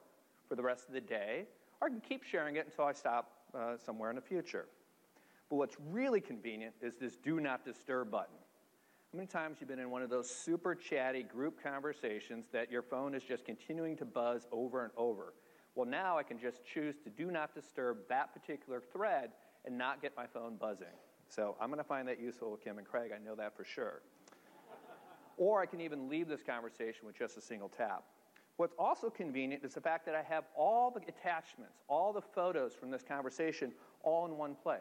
for the rest of the day, or I can keep sharing it until I stop uh, somewhere in the future. But what's really convenient is this do not disturb button. How many times you've been in one of those super chatty group conversations that your phone is just continuing to buzz over and over? Well, now I can just choose to do not disturb that particular thread and not get my phone buzzing. So I'm going to find that useful with Kim and Craig. I know that for sure. or I can even leave this conversation with just a single tap. What's also convenient is the fact that I have all the attachments, all the photos from this conversation, all in one place.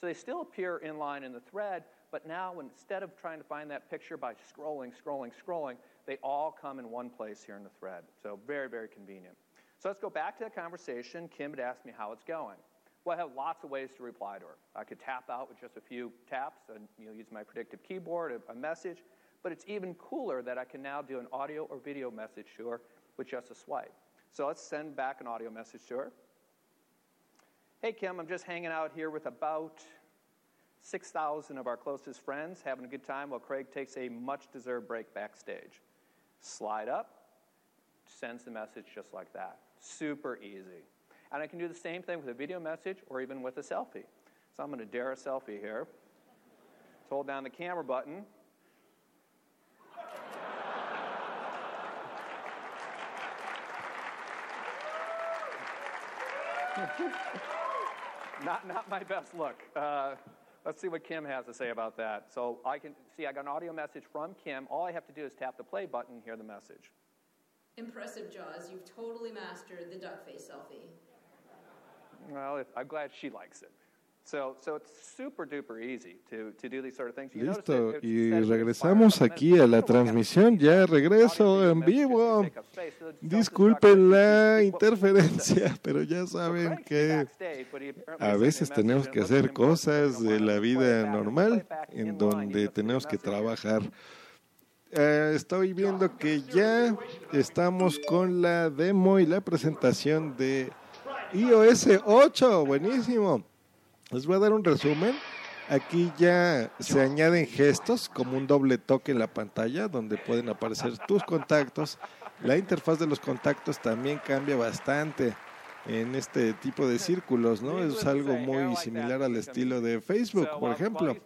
So they still appear in line in the thread, but now instead of trying to find that picture by scrolling, scrolling, scrolling, they all come in one place here in the thread. So very, very convenient. So let's go back to that conversation. Kim had asked me how it's going. Well, I have lots of ways to reply to her. I could tap out with just a few taps and you know, use my predictive keyboard, a, a message, but it's even cooler that I can now do an audio or video message to her with just a swipe. So let's send back an audio message to her. Hey, Kim, I'm just hanging out here with about 6,000 of our closest friends having a good time while Craig takes a much deserved break backstage. Slide up, sends the message just like that. Super easy. And I can do the same thing with a video message or even with a selfie. So I'm going to dare a selfie here. Hold down the camera button. not, not my best look. Uh, Let's see what Kim has to say about that. So I can see I got an audio message from Kim. All I have to do is tap the play button and hear the message. Impressive, Jaws. You've totally mastered the duck face selfie. Well, I'm glad she likes it. So, so it's super duper easy to, to do these sort of things. You Listo, y regresamos aquí a la transmisión, ya regreso en vivo. Disculpen la interferencia, pero ya saben que a veces tenemos que hacer cosas de la vida normal en donde tenemos que trabajar. Eh, estoy viendo que ya estamos con la demo y la presentación de iOS 8, buenísimo. Les voy a dar un resumen. Aquí ya se añaden gestos como un doble toque en la pantalla donde pueden aparecer tus contactos. La interfaz de los contactos también cambia bastante en este tipo de círculos, ¿no? Es algo muy similar al estilo de Facebook, por ejemplo.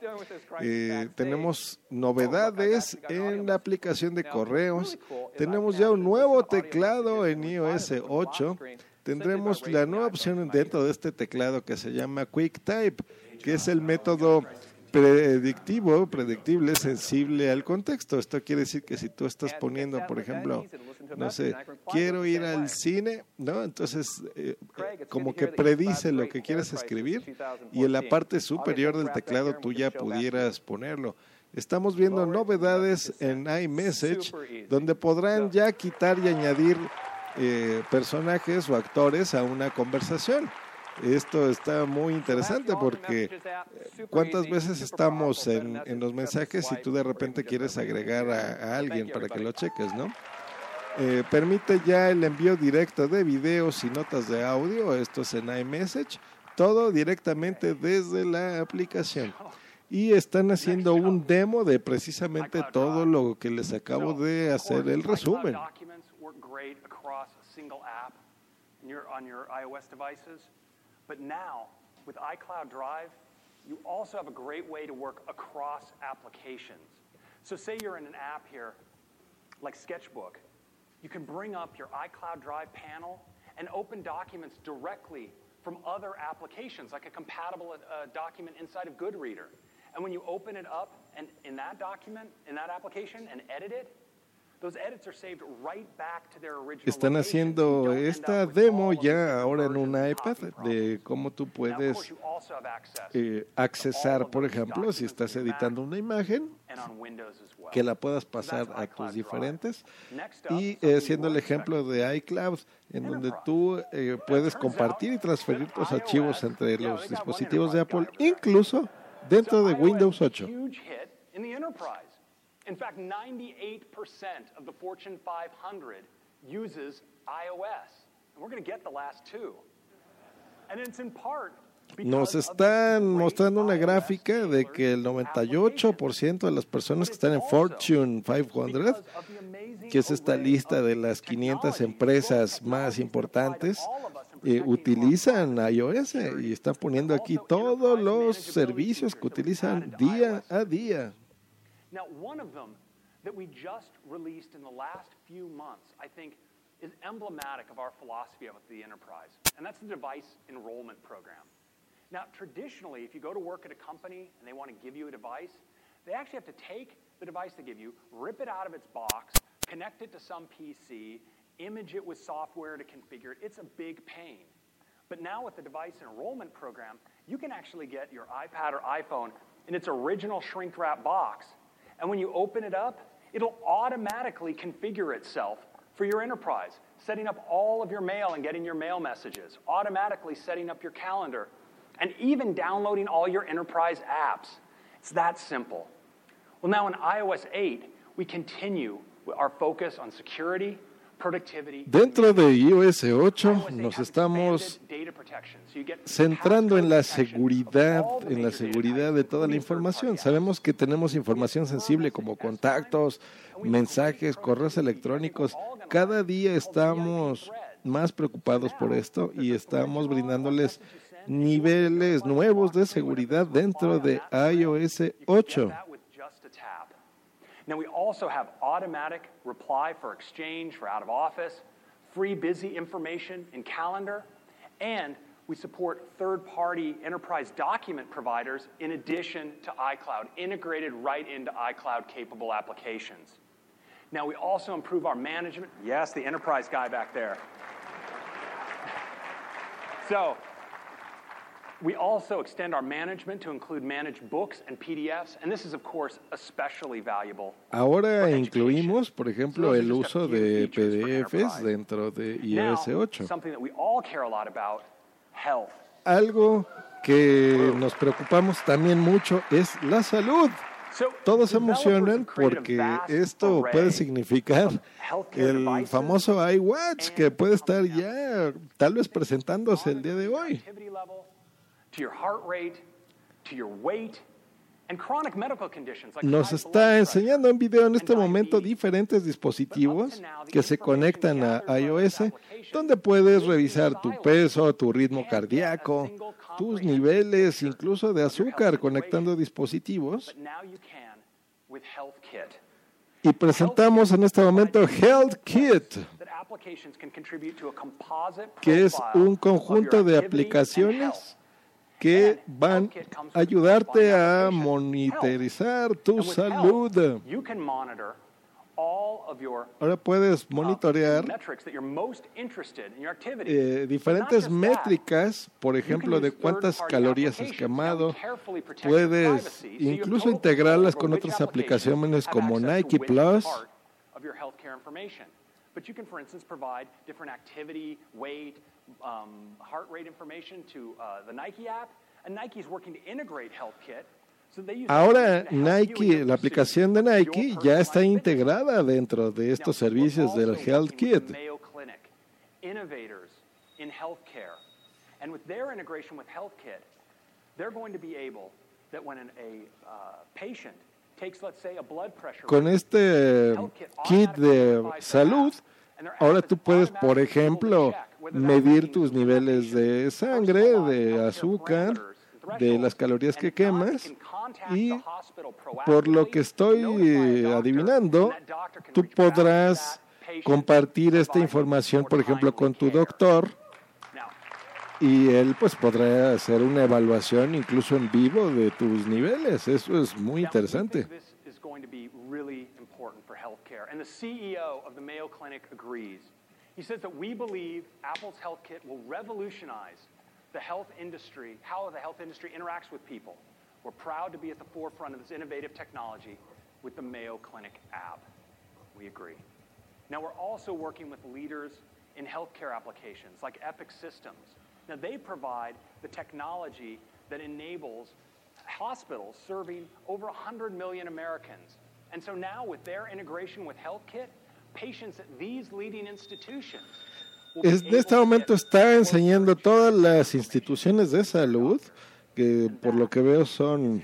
Eh, tenemos novedades en la aplicación de correos. Tenemos ya un nuevo teclado en iOS 8 tendremos la nueva opción dentro de este teclado que se llama QuickType, que es el método predictivo, predictible, sensible al contexto. Esto quiere decir que si tú estás poniendo, por ejemplo, no sé, quiero ir al cine, ¿no? Entonces, eh, como que predice lo que quieres escribir y en la parte superior del teclado tú ya pudieras ponerlo. Estamos viendo novedades en iMessage donde podrán ya quitar y añadir eh, personajes o actores a una conversación. Esto está muy interesante porque cuántas veces estamos en, en los mensajes y tú de repente quieres agregar a, alguien para que lo cheques, ¿no? Eh, permite ya el envío directo de videos y notas de audio, esto es en iMessage, todo directamente desde la aplicación. Y están haciendo un demo de precisamente todo lo que les acabo de hacer el resumen. Single app your, on your iOS devices. But now, with iCloud Drive, you also have a great way to work across applications. So say you're in an app here, like Sketchbook. You can bring up your iCloud Drive panel and open documents directly from other applications, like a compatible uh, document inside of Goodreader. And when you open it up and in that document, in that application, and edit it, Están haciendo esta demo ya ahora en un iPad de cómo tú puedes eh, accesar, por ejemplo, si estás editando una imagen, que la puedas pasar a tus diferentes. Y eh, siendo el ejemplo de iCloud, en donde tú eh, puedes compartir y transferir tus archivos entre los dispositivos de Apple, incluso dentro de Windows 8. In fact, 98% of the Fortune 500 uses iOS. And we're going to get the last two. And it's in part Nos están mostrando una gráfica de que el 98% de las personas que están en Fortune 500, que es esta lista de las 500 empresas más importantes, eh, utilizan iOS y están poniendo aquí todos los servicios que utilizan día a día. Now, one of them that we just released in the last few months, I think, is emblematic of our philosophy of the enterprise, and that's the device enrollment program. Now, traditionally, if you go to work at a company and they want to give you a device, they actually have to take the device they give you, rip it out of its box, connect it to some PC, image it with software to configure it. It's a big pain. But now with the device enrollment program, you can actually get your iPad or iPhone in its original shrink wrap box and when you open it up, it'll automatically configure itself for your enterprise, setting up all of your mail and getting your mail messages, automatically setting up your calendar, and even downloading all your enterprise apps. It's that simple. Well, now in iOS 8, we continue our focus on security Dentro de iOS 8 nos estamos centrando en la seguridad, en la seguridad de toda la información. Sabemos que tenemos información sensible como contactos, mensajes, correos electrónicos. Cada día estamos más preocupados por esto y estamos brindándoles niveles nuevos de seguridad dentro de iOS 8. Now, we also have automatic reply for exchange for out of office, free busy information in calendar, and we support third party enterprise document providers in addition to iCloud, integrated right into iCloud capable applications. Now, we also improve our management. Yes, the enterprise guy back there. So, we also extend our management to include managed books and PDFs, and this is, of course, especially valuable. Ahora incluimos, por ejemplo, el uso de PDFs dentro de iOS 8. Something that we all care a lot about, health. Algo que nos preocupamos también mucho es la salud. Todos se emocionan porque esto puede significar el famoso iWatch que puede estar ya tal vez presentándose el día de hoy. Nos está enseñando en video en este momento diferentes dispositivos que se conectan a iOS, donde puedes revisar tu peso, tu ritmo cardíaco, tus niveles, incluso de azúcar, conectando dispositivos. Y presentamos en este momento Health Kit, que es un conjunto de aplicaciones que van a ayudarte a monitorizar tu salud. Ahora puedes monitorear eh, diferentes métricas, por ejemplo, de cuántas calorías has quemado. Puedes incluso integrarlas con otras aplicaciones como Nike Plus. But you can, for instance, provide different activity, weight, um, heart rate information to uh, the Nike app, and Nike is working to integrate HealthKit. Ahora Nike, la aplicación de Nike ya está integrada dentro de estos servicios del Health Kit. Innovators in healthcare. And with their integration with HealthKit, they're going to be able that when an, a patient takes, let's say, a blood pressure. Con este kit de salud, ahora tú puedes, por ejemplo, medir tus niveles de sangre, de azúcar, de las calorías que quemas y por lo que estoy adivinando, tú podrás compartir esta información, por ejemplo, con tu doctor y él pues podrá hacer una evaluación incluso en vivo de tus niveles. Eso es muy interesante. He says that we believe Apple's Health Kit will revolutionize the health industry, how the health industry interacts with people. We're proud to be at the forefront of this innovative technology with the Mayo Clinic app. We agree. Now, we're also working with leaders in healthcare applications like Epic Systems. Now, they provide the technology that enables hospitals serving over 100 million Americans. And so now, with their integration with HealthKit, en este momento está enseñando todas las instituciones de salud, que por lo que veo son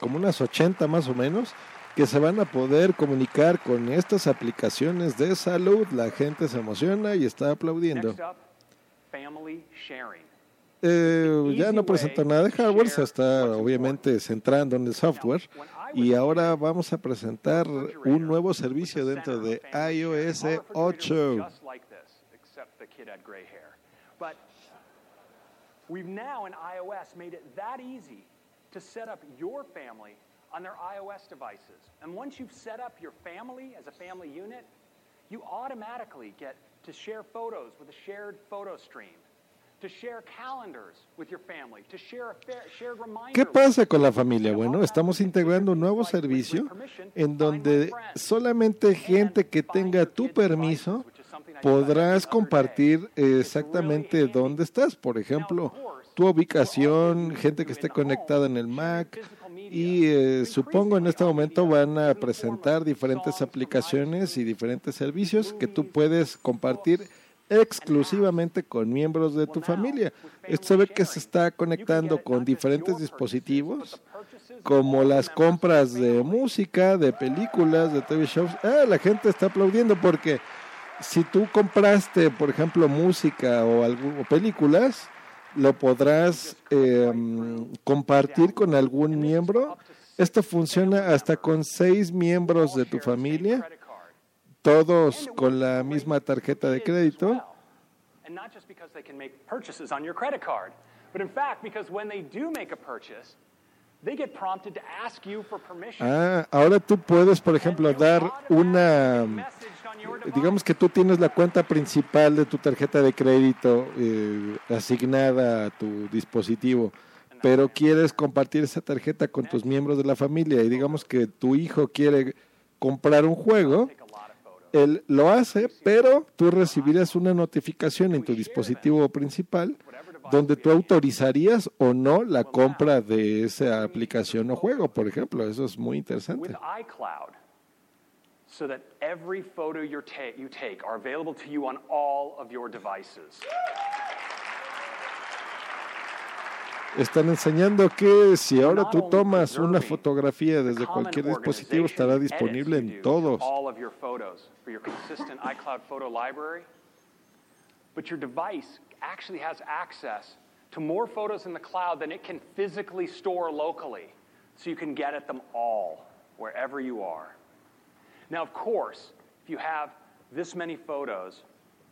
como unas 80 más o menos, que se van a poder comunicar con estas aplicaciones de salud. La gente se emociona y está aplaudiendo. Eh, ya no presenta nada de hardware, se está obviamente centrando en el software y ahora vamos a presentar un nuevo servicio dentro de iOS 8. We've now in iOS made it that easy to set up your family on their iOS devices. And once you've set up your family as a family unit, you automatically get to share photos with a shared photo stream. ¿Qué pasa con la familia? Bueno, estamos integrando un nuevo servicio en donde solamente gente que tenga tu permiso podrás compartir exactamente dónde estás. Por ejemplo, tu ubicación, gente que esté conectada en el Mac. Y eh, supongo en este momento van a presentar diferentes aplicaciones y diferentes servicios que tú puedes compartir exclusivamente con miembros de tu familia. Esto se ve que se está conectando con diferentes dispositivos, como las compras de música, de películas, de TV shows. Ah, la gente está aplaudiendo porque si tú compraste, por ejemplo, música o, algo, películas, lo podrás em, compartir con algún miembro. Esto funciona hasta con seis miembros de tu familia, todos con la misma tarjeta de crédito. Ah, ahora tú puedes, por ejemplo, dar una digamos que tú tienes la cuenta principal de tu tarjeta de crédito eh, asignada a tu dispositivo, pero quieres compartir esa tarjeta con tus miembros de la familia y digamos que tu hijo quiere comprar un juego, él lo hace, pero tú recibirás una notificación en tu dispositivo principal donde tú autorizarías o no la compra de esa aplicación o juego, por ejemplo. Eso es muy interesante. so that every photo you take are available to you on all of your devices. Están enseñando que si ahora tú tomas una fotografía desde cualquier dispositivo estará disponible en todos. All of your photos for your consistent iCloud photo library. But your device actually has access to more photos in the cloud than it can physically store locally. So you can get at them all wherever you are. Now, of course, if you have this many photos,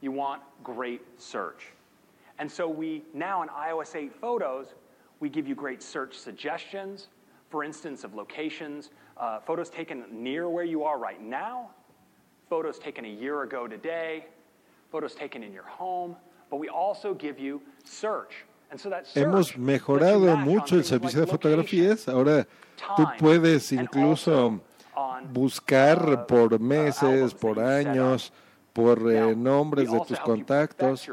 you want great search. And so we now in iOS 8 photos, we give you great search suggestions, for instance, of locations, uh, photos taken near where you are right now, photos taken a year ago today, photos taken in your home, but we also give you search. And so that search Hemos mejorado mucho el servicio de fotografías. Ahora tú puedes incluso buscar por meses, por años, por eh, nombres de tus contactos.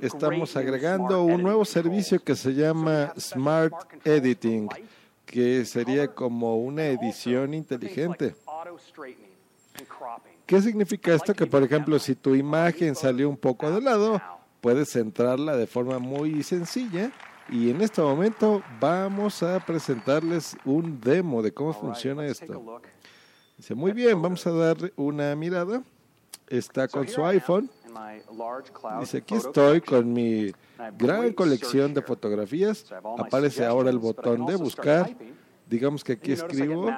Estamos agregando un nuevo servicio que se llama Smart Editing, que sería como una edición inteligente. ¿Qué significa esto? Que, por ejemplo, si tu imagen salió un poco de lado, puedes centrarla de forma muy sencilla. Y en este momento vamos a presentarles un demo de cómo funciona esto. Dice, muy bien, vamos a dar una mirada. Está con su iPhone. Dice, aquí estoy con mi gran colección de fotografías. Aparece ahora el botón de buscar. Digamos que aquí escribo,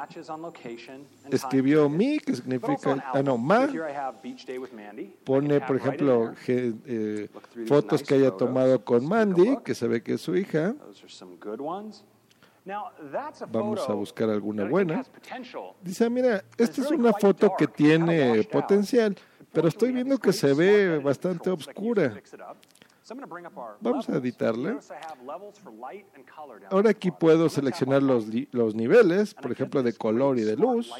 escribió mi, que significa, ah no, ma, pone por ejemplo eh, fotos que haya tomado con Mandy, que se ve que es su hija. Vamos a buscar alguna buena. Dice, mira, esta es una foto que tiene potencial, pero estoy viendo que se ve bastante oscura. Vamos a editarla. Ahora aquí puedo seleccionar los, los niveles, por ejemplo, de color y de luz.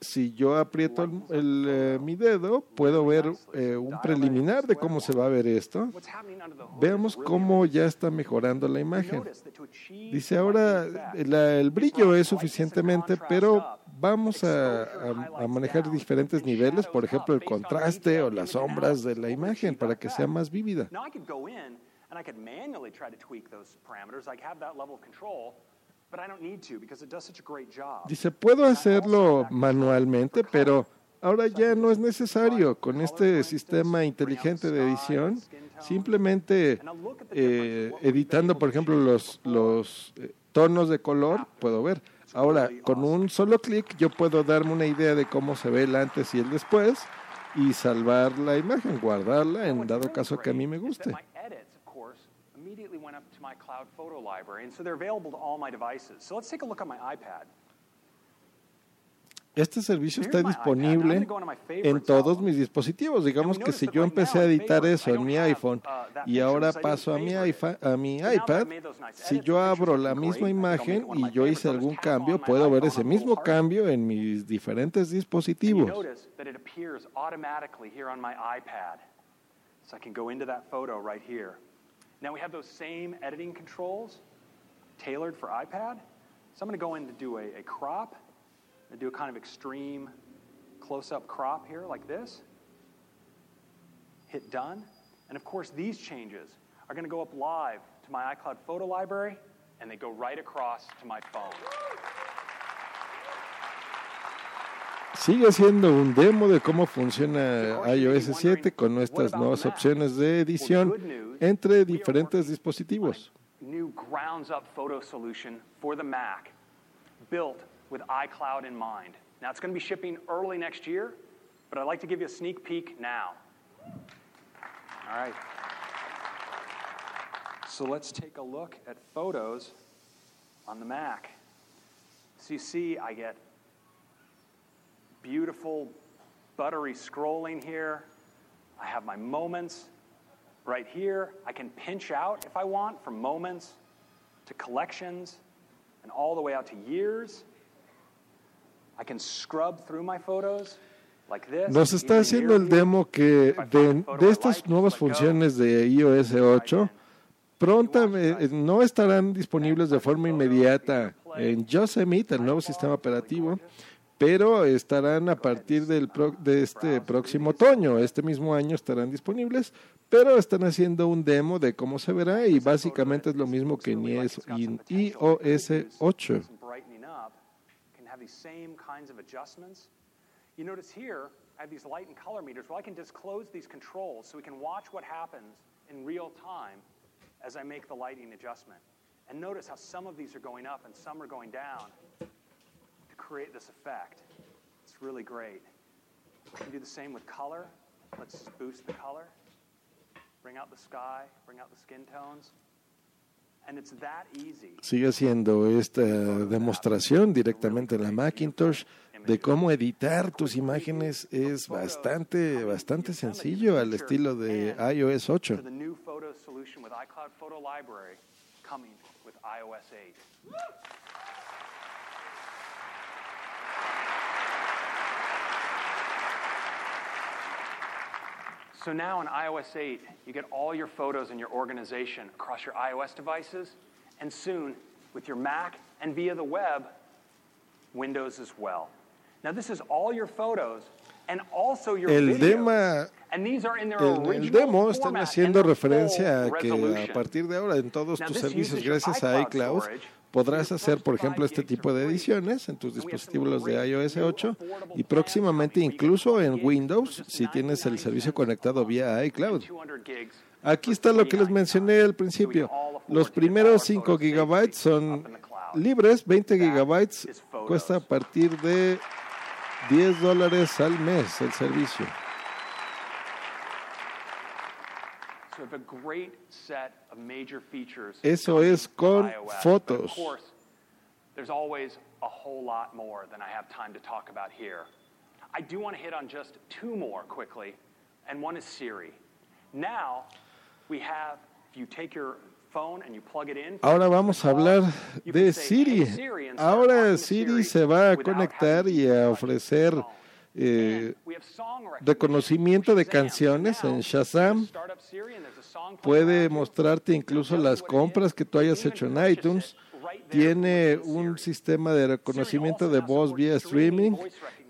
Si yo aprieto el, eh, mi dedo, puedo ver eh, un preliminar de cómo se va a ver esto. Veamos cómo ya está mejorando la imagen. Dice ahora, el brillo es suficientemente, pero vamos a, a, manejar diferentes niveles, por ejemplo, el contraste o las sombras de la imagen para que sea más vívida. Dice, puedo hacerlo manualmente, pero ahora ya no es necesario. Con este sistema inteligente de edición, simplemente eh, editando, por ejemplo, los, los eh, tonos de color, puedo ver. Ahora, con un solo clic, yo puedo darme una idea de cómo se ve el antes y el después y salvar la imagen, guardarla en dado caso que a mí me guste. So let's take a look at my iPad. Este servicio está disponible en todos mis dispositivos. Digamos que si yo empecé a editar eso en mi iPhone uh, y ahora paso a mi, a mi iPad, si yo abro la misma imagen y yo hice algún cambio, puedo ver ese mismo cambio en mis diferentes dispositivos. Now we have those same editing controls tailored for iPad. So I'm going to go in to do a, a crop. I do a kind of extreme close-up crop here like this. Hit done. And of course, these changes are going to go up live to my iCloud photo library, and they go right across to my phone. Sigue siendo un demo de cómo funciona iOS 7 con nuestras nuevas opciones de edición entre diferentes dispositivos. New grounds up photo solution for the Mac, built with iCloud in mind. Now it's going to be shipping early next year, but I'd like to give you a sneak peek now. All right. So let's take a look at photos on the Mac. So you see, I get beautiful, buttery scrolling here. I have my moments right here. I can pinch out if I want from moments to collections and all the way out to years. Nos está haciendo el demo que de, de estas nuevas funciones de iOS 8 pronto eh, no estarán disponibles de forma inmediata en Yosemite, el nuevo sistema operativo, pero estarán a partir del de este próximo otoño, este mismo año estarán disponibles, pero están haciendo un demo de cómo se verá y básicamente es lo mismo que en iOS 8. You notice here, I have these light and color meters. Well, I can disclose these controls so we can watch what happens in real time as I make the lighting adjustment. And notice how some of these are going up and some are going down to create this effect. It's really great. We can do the same with color. Let's boost the color. Bring out the sky, bring out the skin tones. Sigue haciendo esta demostración directamente en la Macintosh de cómo editar tus imágenes es bastante bastante sencillo al estilo de iOS 8. So now in iOS 8, you get all your photos in your organization across your iOS devices, and soon with your Mac and via the web, Windows as well. Now this is all your photos and also your El demo And these are in their el original demo están haciendo referencia a que a partir de ahora en todos Now, tus servicios gracias a iCloud. Podrás hacer, por ejemplo, este tipo de ediciones en tus dispositivos de iOS 8 y próximamente incluso en Windows si tienes el servicio conectado vía iCloud. 200 gigs. Aquí está lo que les mencioné al principio. Los primeros 5 gigabytes son libres, 20 gigabytes cuesta a partir de 10 dólares al mes el servicio. Eso es con fotos. of course, there's always a whole lot more than I have time to talk about here. I do want to hit on just two more quickly, and one is Siri. Now, we have, if you take your phone and you plug it in, Ahora vamos a hablar de Siri. Ahora Siri se va a conectar y a ofrecer eh, reconocimiento de canciones en Shazam. Puede mostrarte incluso las compras que tú hayas hecho en iTunes. Tiene un sistema de reconocimiento de voz vía streaming.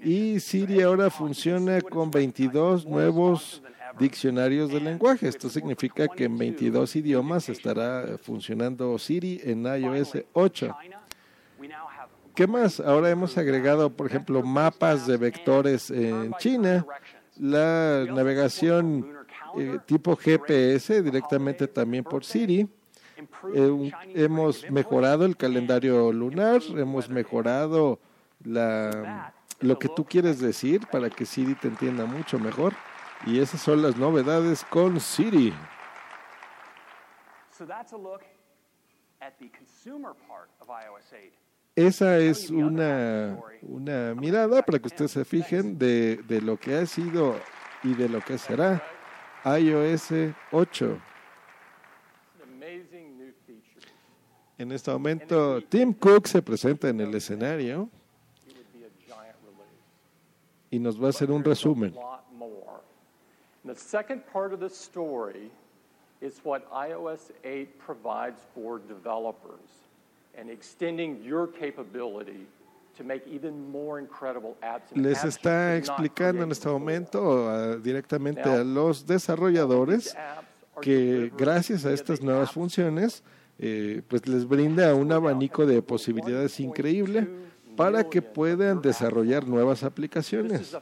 y Siri ahora funciona con 22 nuevos diccionarios de lenguaje. Esto significa que en 22 idiomas estará funcionando Siri en iOS 8. ¿Qué más? Ahora hemos agregado, por ejemplo, mapas de vectores en China, la navegación eh, tipo GPS directamente también por Siri. Eh, hemos mejorado el calendario lunar, hemos mejorado lo que tú quieres decir para que Siri te entienda mucho mejor. Y esas son las novedades con Siri. so that's a look at the consumer part of iOS 8. Esa es una, una mirada para que ustedes se fijen de, de lo que ha sido y de lo que será iOS 8. Amazing new feature. En este momento, Tim Cook se presenta en el escenario y nos va a hacer un resumen. The second part of the story is what iOS 8 provides for developers and extending your capability to make even more incredible apps. and Les está explicando en este momento ah, directamente a los desarrolladores que gracias a estas nuevas funciones, eh, pues les brinda un abanico de posibilidades increíble para que puedan desarrollar nuevas aplicaciones.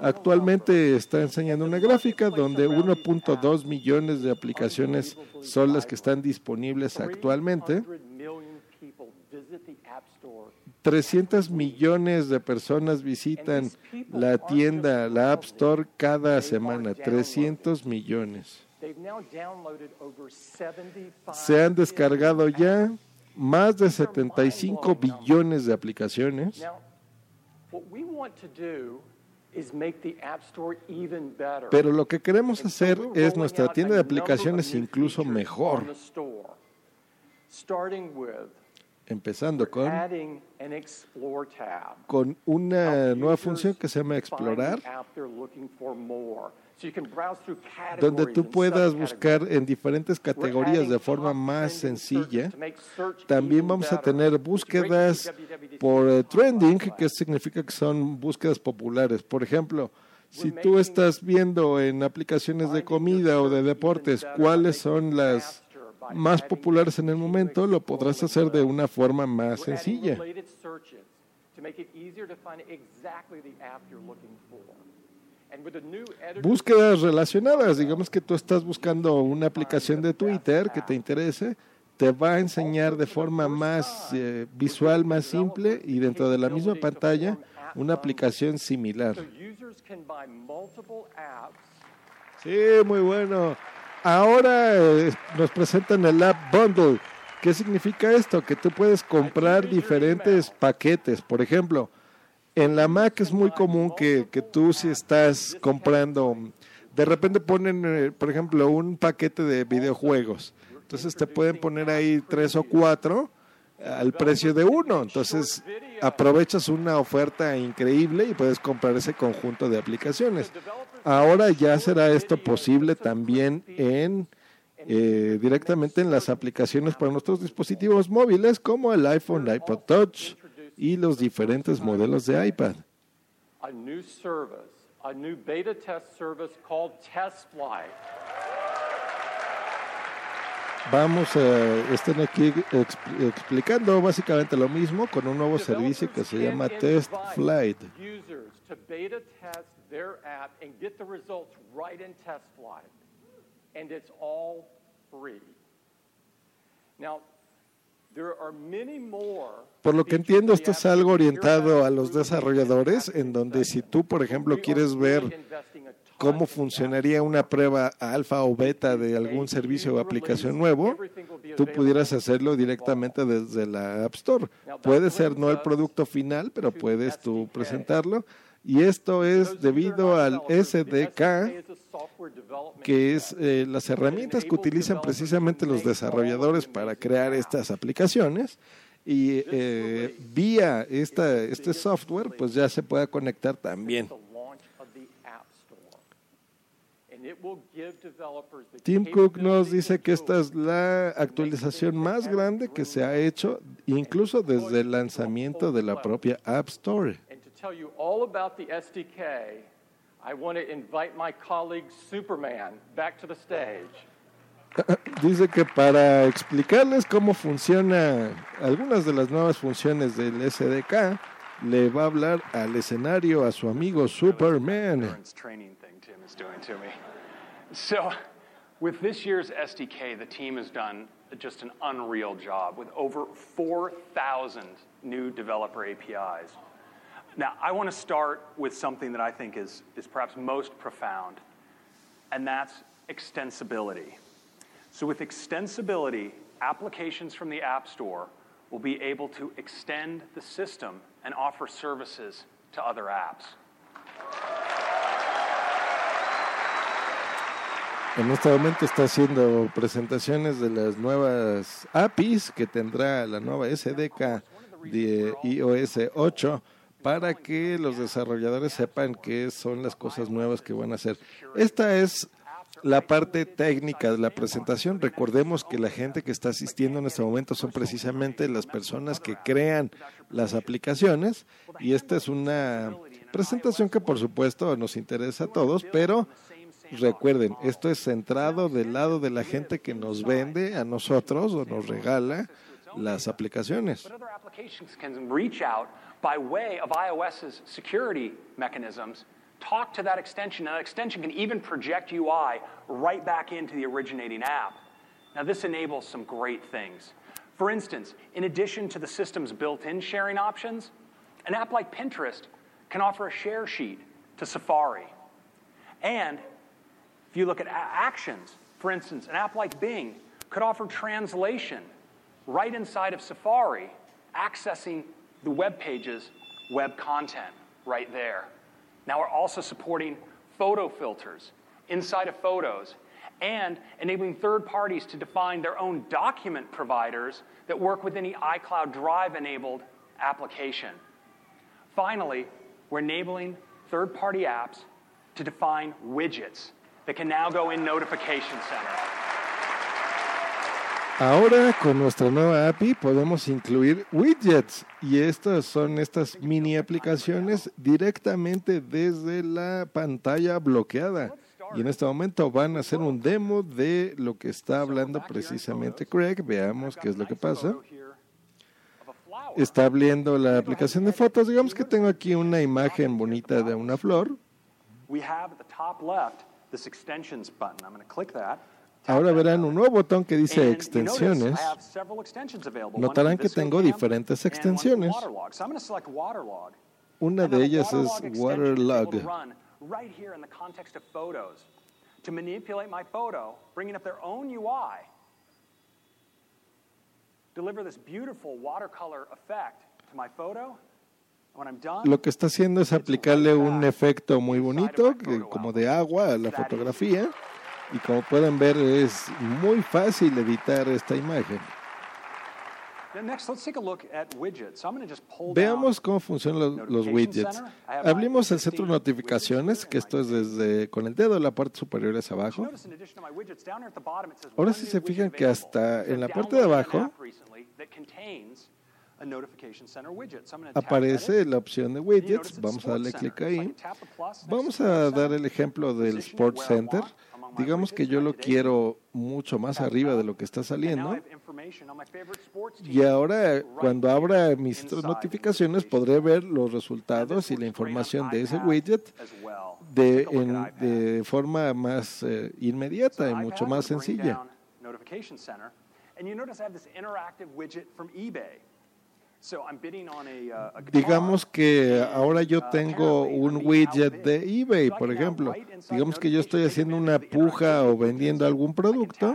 Actualmente está enseñando una gráfica donde 1.2 millones de aplicaciones son las que están disponibles actualmente. 300 million people visit the App Store 300 millones de personas visitan la tienda, la App Store cada semana. 300 millones. They've now downloaded over 75 Se han descargado ya más de 75 billones de aplicaciones. Pero lo que queremos hacer es nuestra tienda de aplicaciones incluso mejor, empezando con, con una nueva función que se llama Explorar, donde tú puedas buscar en diferentes categorías de forma más sencilla. También vamos a tener búsquedas por eh, trending, que significa que son búsquedas populares. Por ejemplo, si tú estás viendo en aplicaciones de comida o de deportes cuáles son las más populares en el momento, lo podrás hacer de una forma más sencilla. Búsquedas relacionadas, digamos que tú estás buscando una aplicación de Twitter que te interese, te va a enseñar de forma más eh, visual, más simple y dentro de la misma pantalla una aplicación similar. Sí, muy bueno. Ahora eh, nos presentan el App Bundle. ¿Qué significa esto? Que tú puedes comprar diferentes paquetes. Por ejemplo, en la Mac es muy común que, que tú si estás comprando, de repente ponen, eh, por ejemplo, un paquete de videojuegos. Entonces te pueden poner ahí tres o cuatro al precio de uno. Entonces aprovechas una oferta increíble y puedes comprar ese conjunto de aplicaciones. Ahora ya será esto posible también en eh, directamente en las aplicaciones para nuestros dispositivos móviles como el iPhone, iPod Touch y los diferentes modelos de iPad. beta test. Vamos a estar aquí exp- explicando básicamente lo mismo con un nuevo servicio que se llama Test Flight. And it's all free. Now, there are many more Por lo que entiendo, esto es algo orientado a los desarrolladores, en donde si tú, por ejemplo, quieres ver cómo funcionaría una prueba alfa o beta de algún servicio o aplicación nuevo, tú pudieras hacerlo directamente desde la App Store. Puede ser no el producto final, pero puedes tú presentarlo. Y esto es debido al SDK, que es eh, las herramientas que utilizan precisamente los desarrolladores para crear estas aplicaciones. Y eh, vía esta, este software, pues ya se puede conectar también. Tim Cook nos dice que esta es la actualización más grande que se ha hecho, incluso desde el lanzamiento de la propia App Store. And to tell you all about the SDK, I want to invite my colleague Superman back to the stage. Dice que para explicarles cómo funciona algunas de las nuevas funciones del SDK, le va a hablar al escenario a su amigo Superman. So, with this year's SDK, the team has done just an unreal job with over 4,000 new developer APIs. Now, I want to start with something that I think is, is perhaps most profound, and that's extensibility. So, with extensibility, applications from the App Store will be able to extend the system and offer services to other apps. En este momento está haciendo presentaciones de las nuevas APIs que tendrá la nueva SDK de iOS 8 para que los desarrolladores sepan qué son las cosas nuevas que van a hacer. Esta es la parte técnica de la presentación. Recordemos que la gente que está asistiendo en este momento son precisamente las personas que crean las aplicaciones y esta es una presentación que por supuesto nos interesa a todos, pero recuerden, esto es centrado del lado de la gente que nos vende a nosotros o nos regala las aplicaciones. By way of iOS's security mechanisms, talk to that extension, and that extension can even project UI right back into the originating app. Now, this enables some great things. For instance, in addition to the system's built in sharing options, an app like Pinterest can offer a share sheet to Safari. And if you look at actions, for instance, an app like Bing could offer translation right inside of Safari, accessing the web page's web content right there. Now we're also supporting photo filters inside of photos and enabling third parties to define their own document providers that work with any iCloud Drive enabled application. Finally, we're enabling third party apps to define widgets that can now go in Notification Center. Ahora con nuestra nueva API podemos incluir widgets y estas son estas mini aplicaciones directamente desde la pantalla bloqueada. Y en este momento van a hacer un demo de lo que está hablando precisamente Craig. Veamos qué es lo que pasa. Está abriendo la aplicación de fotos. Digamos que tengo aquí una imagen bonita de una flor. We have at the top left this extensions button. I'm going to click that. Ahora verán un nuevo botón que dice extensiones. Notarán que tengo diferentes extensiones. Una de ellas es Waterlog. Deliver this beautiful watercolor effect to my photo Lo que está haciendo es aplicarle un efecto muy bonito, como de agua a la fotografía. Y como pueden ver, es muy fácil editar esta imagen. Veamos cómo funcionan los, los widgets. Abrimos el centro de notificaciones, que esto es desde con el dedo la parte superior hacia abajo. Ahora si se fijan que hasta en la parte de abajo aparece la opción de widgets. Vamos a darle clic ahí. Vamos a dar el ejemplo del Sports Center. Digamos que yo lo quiero mucho más arriba de lo que está saliendo. Y ahora, cuando abra mis notificaciones, podré ver los resultados y la información de ese widget de, de forma más eh, inmediata y mucho más sencilla. Digamos que ahora yo tengo un widget de eBay, por ejemplo. Digamos que yo estoy haciendo una puja o vendiendo algún producto.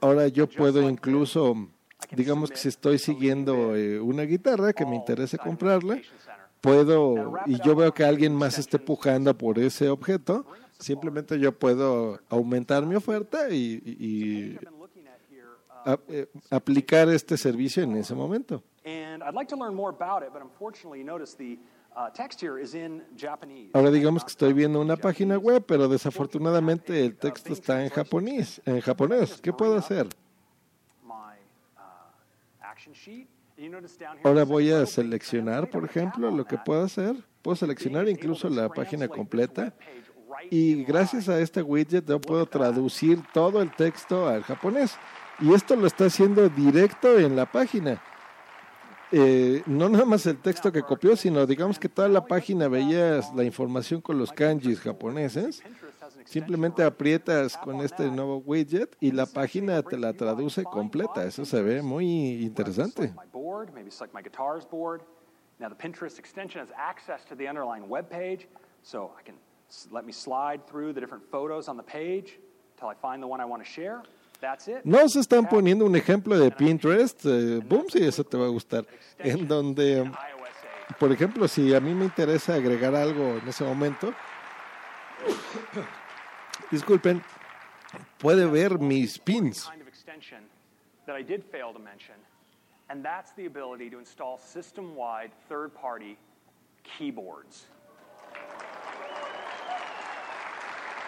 Ahora yo puedo incluso, digamos que si estoy siguiendo eh, una guitarra que me interese comprarla, puedo, y yo veo que alguien más esté pujando por ese objeto, simplemente yo puedo aumentar mi oferta y eh, aplicar este servicio en ese momento. Ahora digamos que estoy viendo una página web, pero desafortunadamente el texto está en japonés. En japonés, ¿qué puedo hacer? Uh, Ahora voy a seleccionar, por ejemplo, lo que puedo hacer. Puedo seleccionar incluso la página completa y gracias a este widget yo puedo traducir todo el texto al japonés. Y esto lo está haciendo directo en la página. Eh, no nada más el texto que copió, sino digamos que toda la página veías la información con los kanjis japoneses. Simplemente aprietas con este nuevo widget y la página te la traduce completa. Eso se ve muy interesante. Now the Pinterest extension has access to the underlying web page, so I can let me slide through the different photos on the page until I find the one I want to share. Nos están poniendo un ejemplo de Pinterest, eh, boom, sí, eso te va a gustar, en donde, por ejemplo, si a mí me interesa agregar algo en ese momento, disculpen, puede ver mis pins. And that's the ability to install system-wide third-party keyboards.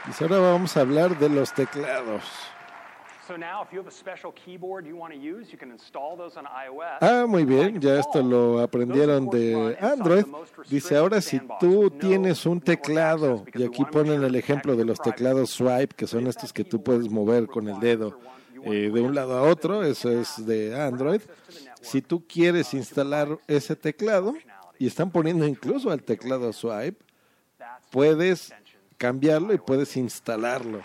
Y ahora vamos a hablar de los teclados. Ah, muy bien, ya esto lo aprendieron de Android. Dice, ahora si tú tienes un teclado, y aquí ponen el ejemplo de los teclados swipe, que son estos que tú puedes mover con el dedo eh, de un lado a otro, eso es de Android. Si tú quieres instalar ese teclado, y están poniendo incluso al teclado swipe, puedes cambiarlo y puedes instalarlo.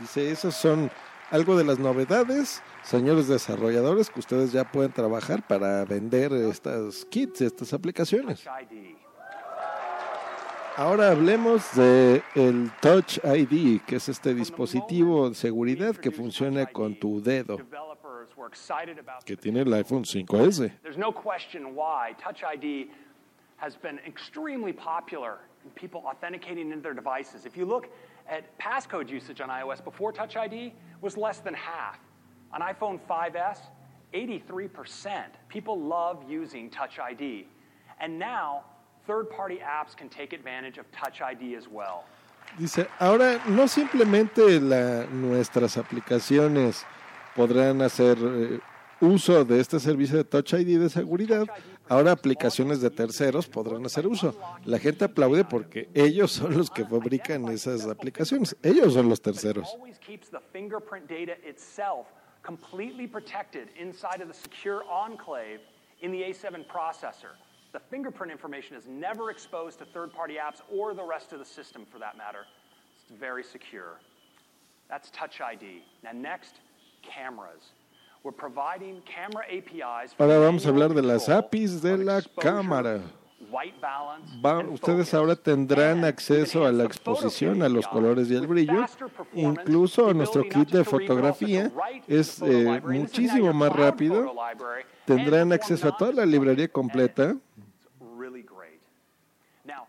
Dice, esos son algo de las novedades, señores desarrolladores, que ustedes ya pueden trabajar para vender estas kits, estas aplicaciones. Ahora hablemos de el Touch ID, que es este dispositivo de seguridad que funciona con tu dedo, que tiene el iPhone 5S. There's no question why Touch ID has been extremely popular in people authenticating in their devices. If you look at passcode usage on iOS before Touch ID was less than half. On iPhone 5S, 83%. People love using Touch ID. And now, third party apps can take advantage of Touch ID as well. Dice, ahora no simplemente la, nuestras aplicaciones podrán hacer eh, uso de este servicio de Touch ID de seguridad, ahora aplicaciones de terceros podrán hacer uso. La gente aplaude porque ellos son los que fabrican esas aplicaciones. Ellos son los terceros. completely protected inside of the secure enclave in the A7 processor. The fingerprint information is never exposed to third party apps or the rest of the system for that matter. It's very secure. That's Touch ID. Now, next, cameras. Ahora vamos a hablar de las APIs de la cámara. ustedes ahora tendrán acceso a la exposición, a los colores y el brillo. Incluso nuestro kit de fotografía es eh, muchísimo más rápido. Tendrán acceso a toda la librería completa.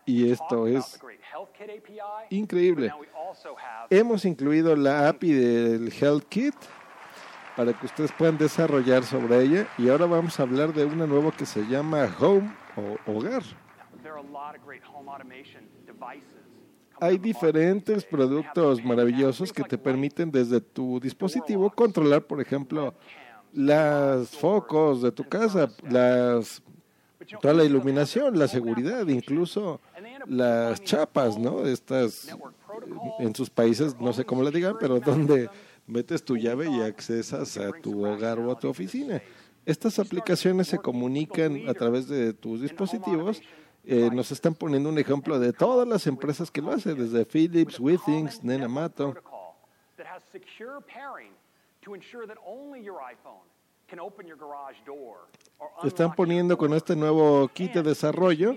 Y esto es increíble. Hemos incluido la API del Health Kit para que ustedes puedan desarrollar sobre ella. Y ahora vamos a hablar de una nueva que se llama Home o Hogar. Hay diferentes productos maravillosos que te permiten desde tu dispositivo controlar, por ejemplo, las focos de tu casa, las toda la iluminación, la seguridad, incluso las chapas, ¿no? Estas en sus países, no sé cómo le digan, pero donde metes tu llave y accesas a tu hogar o a tu oficina. Estas aplicaciones se comunican a través de tus dispositivos. Eh, nos están poniendo un ejemplo de todas las empresas que lo hacen, desde Philips, Withings, Nenamato. Están poniendo con este nuevo kit de desarrollo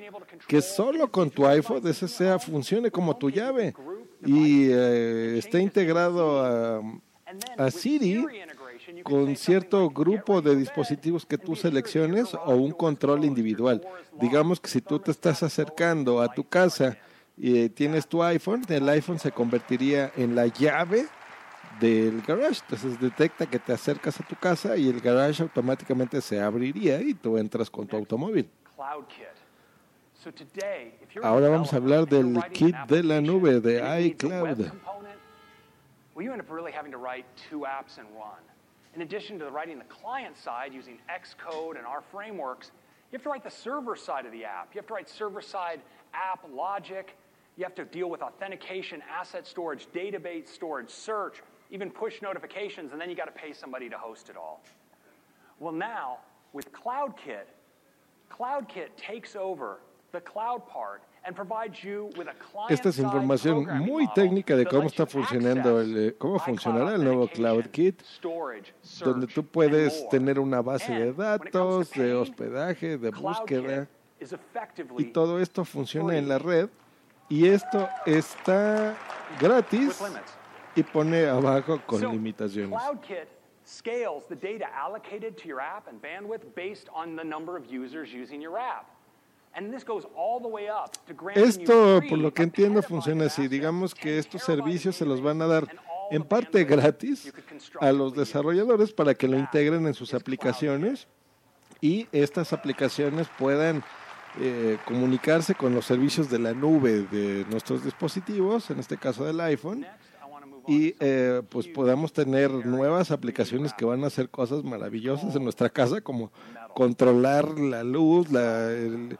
que solo con tu iPhone ese sea funcione como tu llave y eh, está integrado a, a Siri con cierto grupo de dispositivos que tú selecciones o un control individual. Digamos que si tú te estás acercando a tu casa y tienes tu iPhone, el iPhone se convertiría en la llave del garage. Entonces detecta que te acercas a tu casa y el garage automáticamente se abriría y tú entras con tu automóvil. Ahora vamos a hablar del kit de la nube de iCloud. Well, you end up really having to write two apps in one. In addition to writing the client side using Xcode and our frameworks, you have to write the server side of the app. You have to write server side app logic. You have to deal with authentication, asset storage, database storage, search, even push notifications, and then you got to pay somebody to host it all. Well, now with CloudKit, CloudKit takes over the cloud part Esta es información muy técnica de cómo está funcionando el, eh, cómo funcionará el nuevo CloudKit, donde tú puedes tener una base de datos, de hospedaje, de búsqueda, y todo esto funciona en la red. Y esto está gratis y pone abajo con limitaciones. scales the data allocated to your app and bandwidth based on the number of users using your app. Esto, por lo que entiendo, funciona así. Digamos que estos servicios se los van a dar en parte gratis a los desarrolladores para que lo integren en sus aplicaciones y estas aplicaciones puedan eh, comunicarse con los servicios de la nube de nuestros dispositivos, en este caso del iPhone, y eh, pues podamos tener nuevas aplicaciones que van a hacer cosas maravillosas en nuestra casa, como controlar la luz, la, el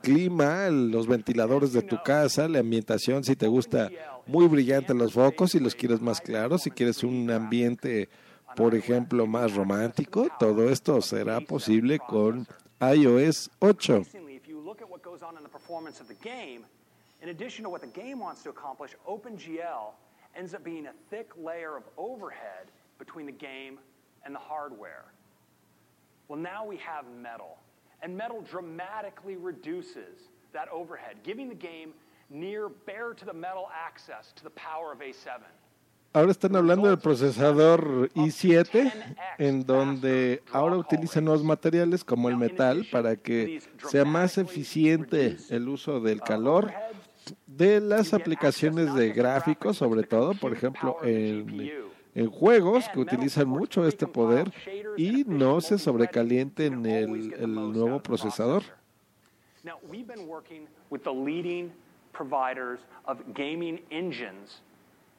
clima, los ventiladores de tu casa, la ambientación, si te gusta muy brillante los focos, si los quieres más claros, si quieres un ambiente, por ejemplo, más romántico, todo esto será posible con iOS 8. In addition to what the game wants to accomplish, OpenGL ends up being a thick layer of overhead between the game and the hardware. Well, now we have metal. And metal dramatically reduces that overhead, giving the game near bare to the metal access to the power of A7. Ahora están hablando del procesador i7, en donde ahora utilizan nuevos materiales como el metal para que sea más eficiente el uso del calor de las aplicaciones de gráficos, sobre todo, por ejemplo, en en juegos que utilizan mucho este poder y no se sobrecalienten el, el nuevo procesador. Now, we've been working with the leading providers of gaming engines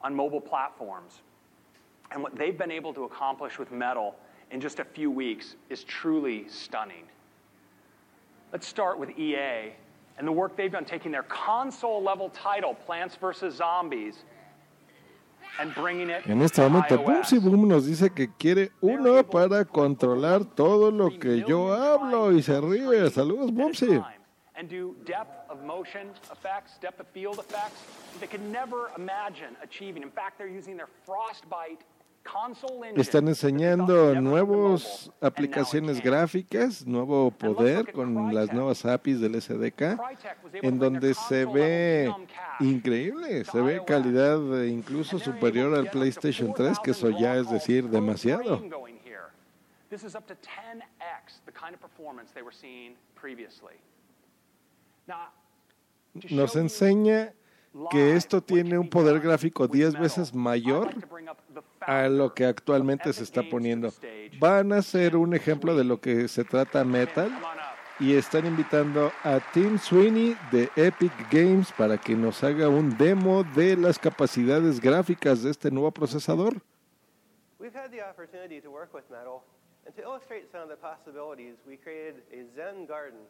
on mobile platforms. And what they've been able to accomplish with Metal in just a few weeks is truly stunning. Let's start with EA and the work they've done taking their console level title, Plants vs. Zombies, En este momento, Bumsy Boom nos dice que quiere uno para controlar todo lo que yo hablo y se ríe. Saludos, Bumsy. and do depth of motion effects, depth of field effects they could never imagine achieving. In fact, they're using their Frostbite Están enseñando nuevas aplicaciones gráficas, nuevo poder con las nuevas APIs del SDK, en donde se ve increíble, se ve calidad incluso superior al PlayStation 3, que eso ya es decir demasiado. Nos enseña que esto tiene un poder gráfico 10 veces mayor a lo que actualmente se está poniendo. Van a ser un ejemplo de lo que se trata Metal y están invitando a Tim Sweeney de Epic Games para que nos haga un demo de las capacidades gráficas de este nuevo procesador. And to illustrate some of the possibilities, we created a Zen garden.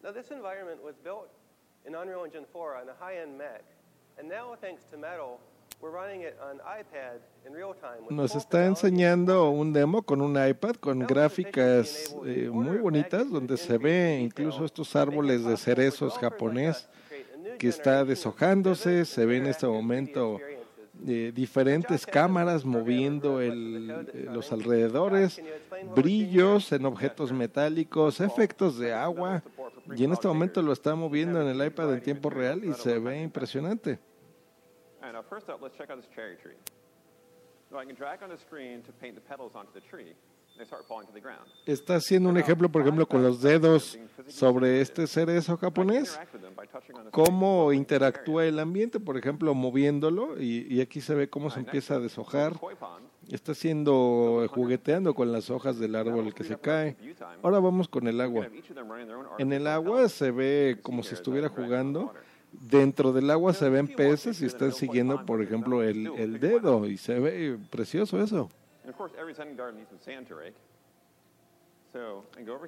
Now, this environment was built in Unreal Engine 4 on a high-end Mac, and now, thanks to Metal, we're running it on iPad in real time. with Nos está enseñando un demo con un iPad con gráficas eh, muy bonitas donde se ve incluso estos árboles de cerezos japonés que está deshojándose, se ve en este momento eh, diferentes cámaras moviendo el- eh, los alrededores, brillos en objetos metálicos, efectos de agua y en este momento lo está moviendo en el iPad en tiempo real y se ve impresionante. Está haciendo un ejemplo, por ejemplo, con los dedos sobre este cerezo japonés, cómo interactúa el ambiente, por ejemplo, moviéndolo, y, y aquí se ve cómo se empieza a deshojar. Está haciendo, jugueteando con las hojas del árbol que se cae. Ahora vamos con el agua. En el agua se ve como si estuviera jugando. Dentro del agua se ven peces y están siguiendo, por ejemplo, el, el dedo, y se ve precioso eso.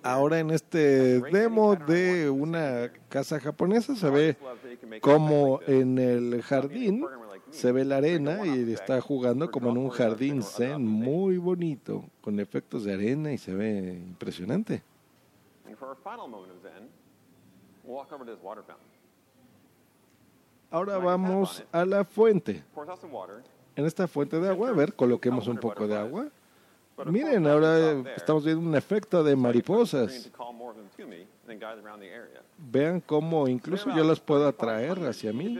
Ahora en este demo de una casa japonesa se ve como en el jardín se ve la arena y está jugando como en un jardín zen muy bonito, con efectos de arena y se ve impresionante. Ahora vamos a la fuente. En esta fuente de agua, a ver, coloquemos un poco de agua. Miren, ahora estamos viendo un efecto de mariposas. Vean cómo incluso yo las puedo atraer hacia mí.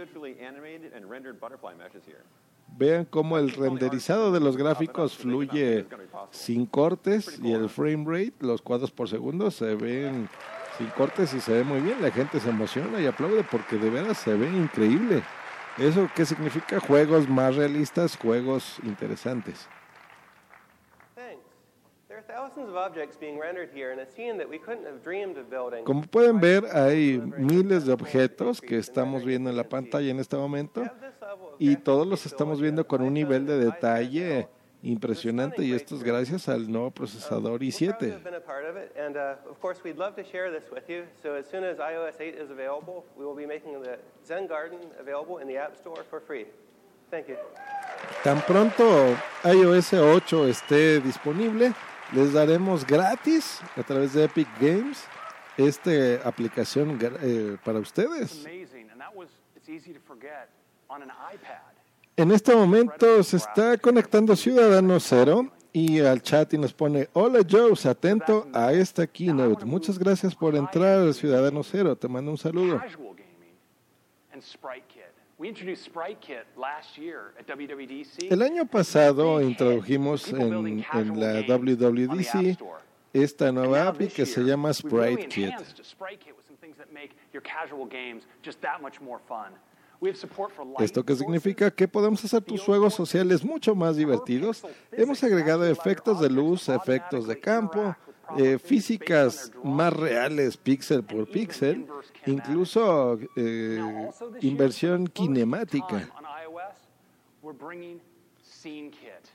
Vean cómo el renderizado de los gráficos fluye sin cortes y el frame rate, los cuadros por segundo, se ven sin cortes y se ve muy bien. La gente se emociona y aplaude porque de veras se ve increíble. ¿Eso qué significa? Juegos más realistas, juegos interesantes. Thanks. There are thousands of objects being rendered here in a scene that we couldn't have dreamed of building. Como pueden ver, hay miles de objetos que estamos viendo en la pantalla en este momento y todos los estamos viendo con un nivel de detalle impresionante y esto es gracias al nuevo procesador We've i7. been a part of it, and uh, of course, we'd love to share this with you. So as soon as iOS 8 is available, we will be making the Zen Garden available in the App Store for free. Thank you. Tan pronto iOS 8 esté disponible, les daremos gratis a través de Epic Games esta aplicación eh, para ustedes. En este momento se está conectando Ciudadano Cero y al chat y nos pone, hola Joe, atento a esta keynote. Muchas gracias por entrar, Ciudadano Cero, te mando un saludo. Casual gaming and Sprite Kit. We introduced Sprite Kit last year at WWDC. El año pasado introdujimos en, en la WWDC esta nueva API que se llama Sprite Kit. ¿Esto qué significa? Que podemos hacer tus juegos sociales mucho más divertidos. Hemos agregado efectos de luz, efectos de campo, eh, físicas más reales, píxel por píxel, incluso eh, inversión kinemática. on iOS. We're bringing Scene Kit.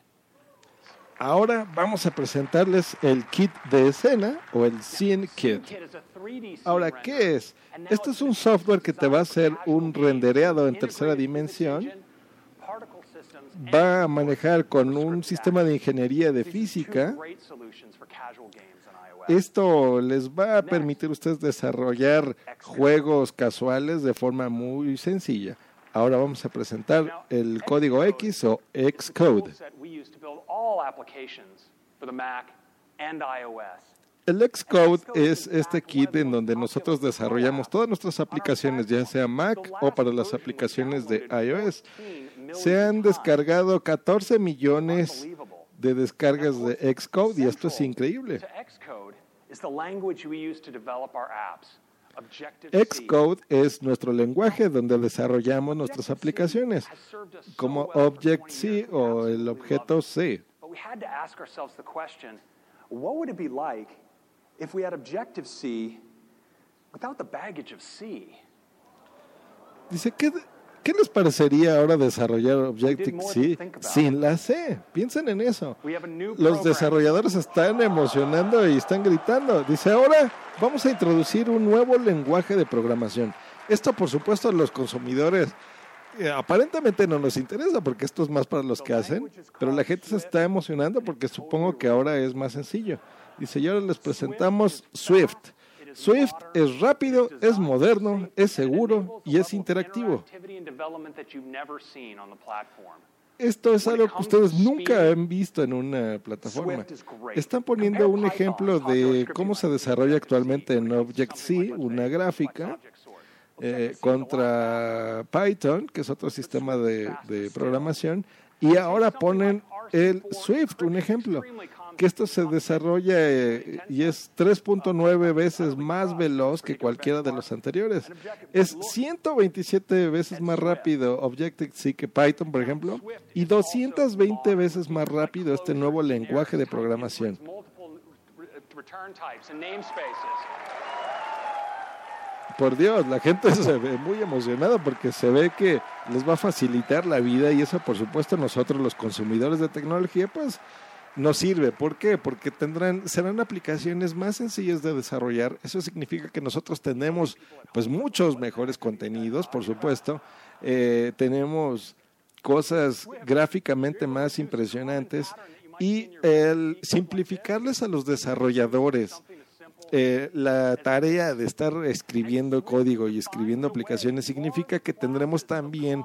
Ahora vamos a presentarles el kit de escena o el Scene Kit. Kit is a 3D scene Ahora, ¿qué es? Este es un software que te va a hacer un rendereado en tercera dimensión. Va a manejar con un sistema de ingeniería de física. Esto les va a permitir a ustedes desarrollar juegos casuales de forma muy sencilla. Ahora vamos a presentar el código X o Xcode. El Xcode es este kit en donde nosotros desarrollamos todas nuestras aplicaciones, ya sea Mac o para las aplicaciones de iOS. Se han descargado 14 millones de descargas de Xcode y esto es increíble. Xcode language we use to develop our apps. Xcode es nuestro lenguaje donde desarrollamos nuestras aplicaciones, como Object-C o el objeto C. But we had to ask ourselves the question, what would it be like if we had Objective-C without the baggage of C? Dice, ¿qué, ¿Qué les parecería ahora desarrollar Objective-C sin la C? Piensen en eso. Los desarrolladores están emocionando y están gritando. Dice, ahora vamos a introducir un nuevo lenguaje de programación. Esto, por supuesto, a los consumidores eh, aparentemente no nos interesa porque esto es más para los que hacen, pero la gente se está emocionando porque supongo que ahora es más sencillo. Dice, y ahora les presentamos Swift. Swift es rápido, es moderno, es seguro y es interactivo. Esto es algo que ustedes nunca han visto en una plataforma. Están poniendo un ejemplo de cómo se desarrolla actualmente en Object-C una gráfica eh, contra Python, que es otro sistema de, de programación, y ahora ponen el Swift, un ejemplo que esto se desarrolla eh, y es 3.9 veces más veloz que cualquiera de los anteriores. Es 127 veces más rápido Objective-C que Python, por ejemplo, y 220 veces más rápido este nuevo lenguaje de programación. Por Dios, la gente se ve muy emocionada porque se ve que les va a facilitar la vida y eso por supuesto nosotros los consumidores de tecnología pues no sirve. ¿Por qué? Porque tendrán, serán aplicaciones más sencillas de desarrollar. Eso significa que nosotros tenemos pues muchos mejores contenidos, por supuesto. Eh, tenemos cosas gráficamente más impresionantes y el simplificarles a los desarrolladores eh, la tarea de estar escribiendo código y escribiendo aplicaciones significa que tendremos también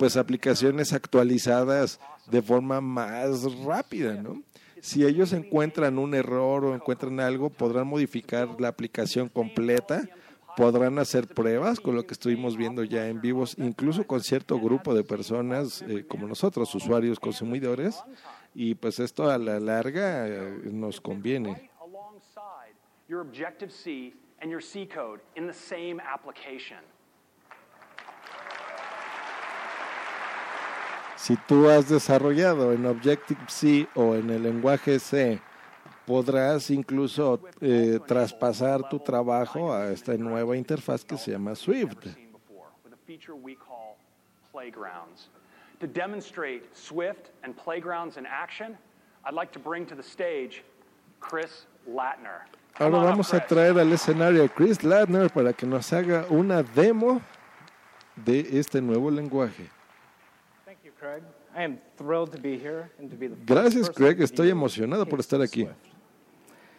pues aplicaciones actualizadas de forma más rápida, ¿no? Si ellos encuentran un error o encuentran algo, podrán modificar la aplicación completa, podrán hacer pruebas con lo que estuvimos viendo ya en vivos, incluso con cierto grupo de personas eh, como nosotros, usuarios, consumidores, y pues esto a la larga eh, nos conviene. Si tú has desarrollado en Objective-C o en el lenguaje C, podrás incluso eh, traspasar tu trabajo a esta nueva interfaz que se llama Swift. To demonstrate Swift and Playgrounds in action, I'd like to bring to the stage Chris Latner. Ahora vamos a traer al escenario a Chris Latner para que nos haga una demo de este nuevo lenguaje. Gracias, Craig. Estoy emocionado por estar aquí.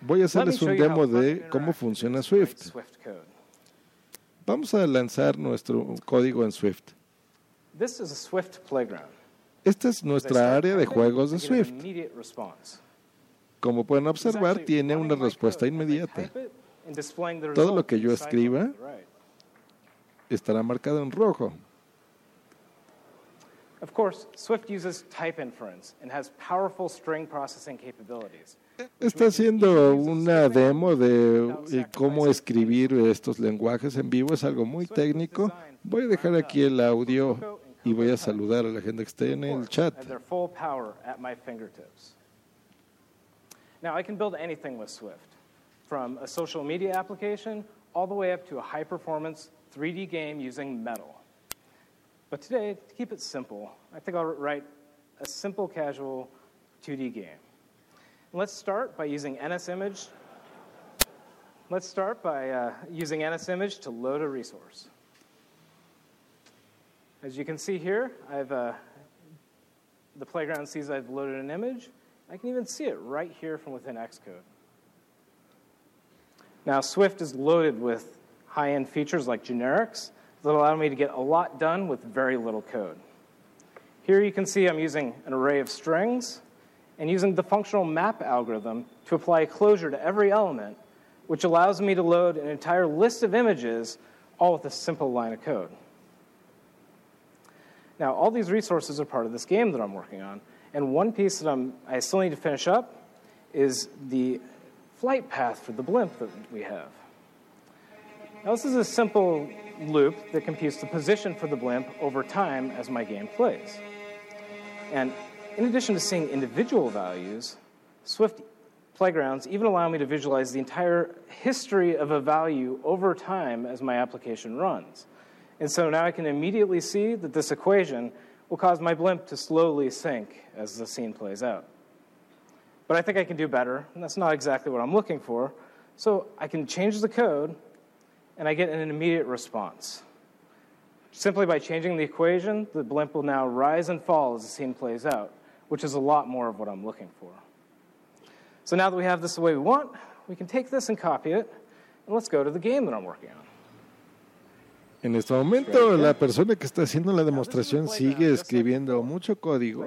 Voy a hacerles un demo de cómo funciona Swift. Vamos a lanzar nuestro código en Swift. Esta es nuestra área de juegos de Swift. Como pueden observar, tiene una respuesta inmediata. Todo lo que yo escriba estará marcado en rojo. Of course, Swift uses type inference and has powerful string processing capabilities. Está haciendo una demo de eh, cómo escribir estos lenguajes en vivo. Es algo muy técnico. Voy a dejar aquí el audio y voy a saludar a la gente que esté en el chat. Now, I can build anything with Swift, from a social media application all the way up to a high performance 3D game using Metal. But today, to keep it simple, I think I'll write a simple, casual 2D game. Let's start by using NSImage. Let's start by uh, using NSImage to load a resource. As you can see here, I've, uh, the playground sees I've loaded an image. I can even see it right here from within Xcode. Now, Swift is loaded with high end features like generics that allow me to get a lot done with very little code. Here you can see I'm using an array of strings and using the functional map algorithm to apply a closure to every element, which allows me to load an entire list of images all with a simple line of code. Now, all these resources are part of this game that I'm working on, and one piece that I'm, I still need to finish up is the flight path for the blimp that we have. Now, this is a simple loop that computes the position for the blimp over time as my game plays. And in addition to seeing individual values, Swift playgrounds even allow me to visualize the entire history of a value over time as my application runs. And so now I can immediately see that this equation will cause my blimp to slowly sink as the scene plays out. But I think I can do better, and that's not exactly what I'm looking for. So I can change the code, and I get an immediate response. Simply by changing the equation, the blimp will now rise and fall as the scene plays out, which is a lot more of what I'm looking for. So now that we have this the way we want, we can take this and copy it, and let's go to the game that I'm working on. En este momento, la persona que está haciendo la demostración sigue escribiendo mucho código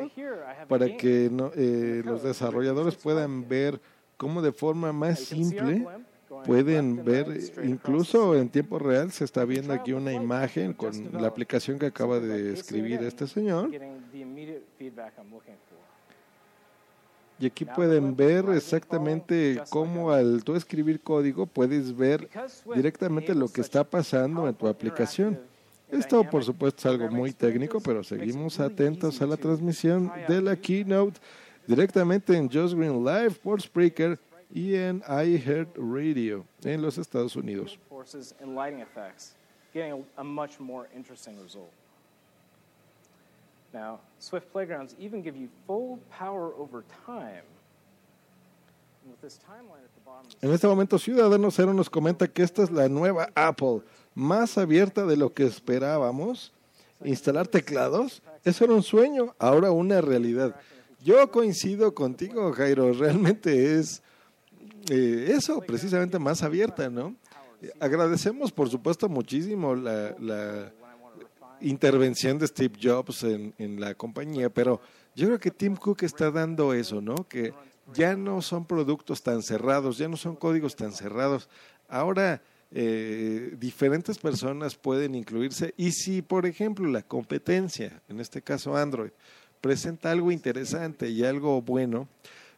para que no, eh, los desarrolladores puedan ver cómo de forma más simple pueden ver, incluso en tiempo real, se está viendo aquí una imagen con la aplicación que acaba de escribir este señor. Y aquí pueden ver exactamente cómo al tú escribir código puedes ver directamente lo que está pasando en tu aplicación. Esto, por supuesto, es algo muy técnico, pero seguimos atentos a la transmisión de la keynote directamente en Just Green Live por Spreaker y en iHeartRadio en los Estados Unidos. Now, Swift Playgrounds even give you full power over time. En este momento, Ciudadano Cero nos comenta que esta es la nueva Apple, más abierta de lo que esperábamos. Instalar teclados, eso era un sueño, ahora una realidad. Yo coincido contigo, Jairo, realmente es eh, eso, precisamente más abierta, ¿no? Agradecemos, por supuesto, muchísimo la, la intervención de Steve Jobs en, en, la compañía, pero yo creo que Tim Cook está dando eso, ¿no? Que ya no son productos tan cerrados, ya no son códigos tan cerrados. Ahora eh, diferentes personas pueden incluirse y si, por ejemplo, la competencia, en este caso Android, presenta algo interesante y algo bueno,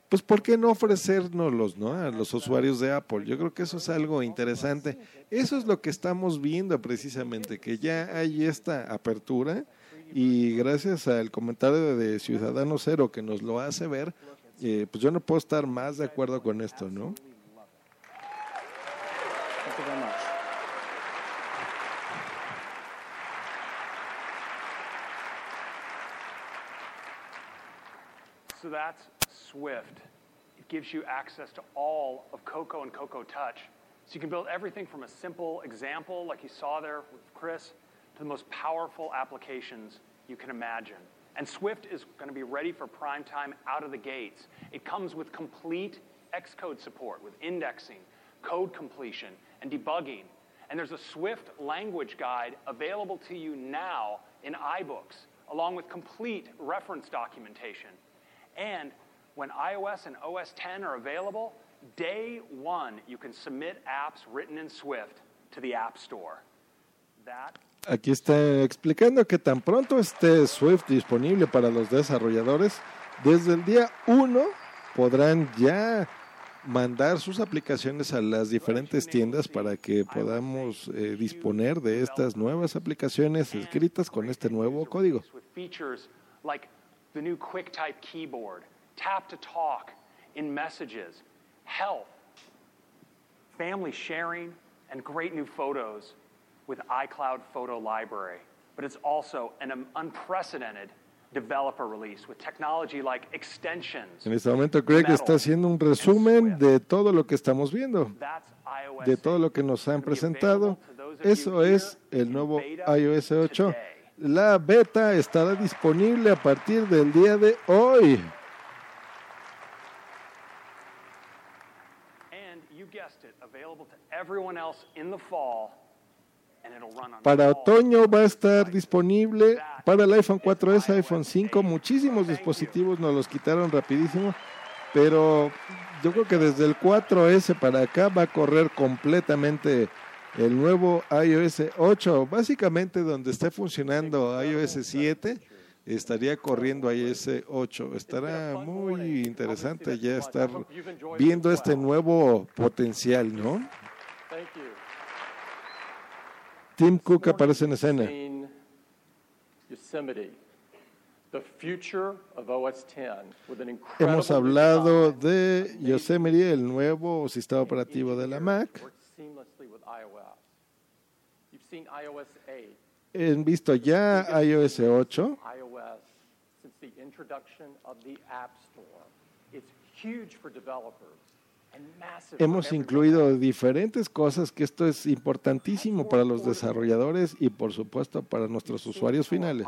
pues ¿por qué no ofrecérnoslos ¿no? a los usuarios de Apple? Yo creo que eso es algo interesante. Eso es lo que estamos viendo precisamente, que ya hay esta apertura y gracias al comentario de Ciudadano Cero que nos lo hace ver, eh, pues yo no puedo estar más de acuerdo con esto, ¿no? Swift. It gives you access to all of Cocoa and Cocoa Touch. So you can build everything from a simple example, like you saw there with Chris, to the most powerful applications you can imagine. And Swift is going to be ready for prime time out of the gates. It comes with complete Xcode support with indexing, code completion, and debugging. And there's a Swift language guide available to you now in iBooks, along with complete reference documentation. And when iOS and OS 10 are available, day one, you can submit apps written in Swift to the App Store. That Aquí está explicando que tan pronto esté Swift disponible para los desarrolladores, desde el día 1 podrán ya mandar sus aplicaciones a las diferentes tiendas para que podamos eh, disponer de estas nuevas aplicaciones escritas con este nuevo código. Tap to talk in messages, health, family sharing, and great new photos with iCloud Photo Library. But it's also an unprecedented developer release with technology like extensions. En este momento Greg está haciendo un resumen de todo lo que estamos viendo, de todo lo que nos han presentado. Eso es el nuevo iOS 8. La beta estará disponible a partir del día de hoy. And you guessed it, available to everyone else in the fall. Para otoño va a estar disponible para el iPhone 4S, iPhone 5, muchísimos dispositivos nos los quitaron rapidísimo, pero yo creo que desde el 4S para acá va a correr completamente el nuevo iOS 8, básicamente donde esté funcionando iOS 7 estaría corriendo iOS 8. Estará muy interesante ya estar viendo este nuevo potencial, ¿no? Tim Cook aparece en escena. Hemos hablado de Yosemite, el nuevo sistema operativo de la Mac. han visto ya iOS 8. iOS since the introduction of the App Store. It's huge for developers and massive Hemos incluido diferentes cosas que esto es importantísimo para los desarrolladores y por supuesto para nuestros usuarios finales.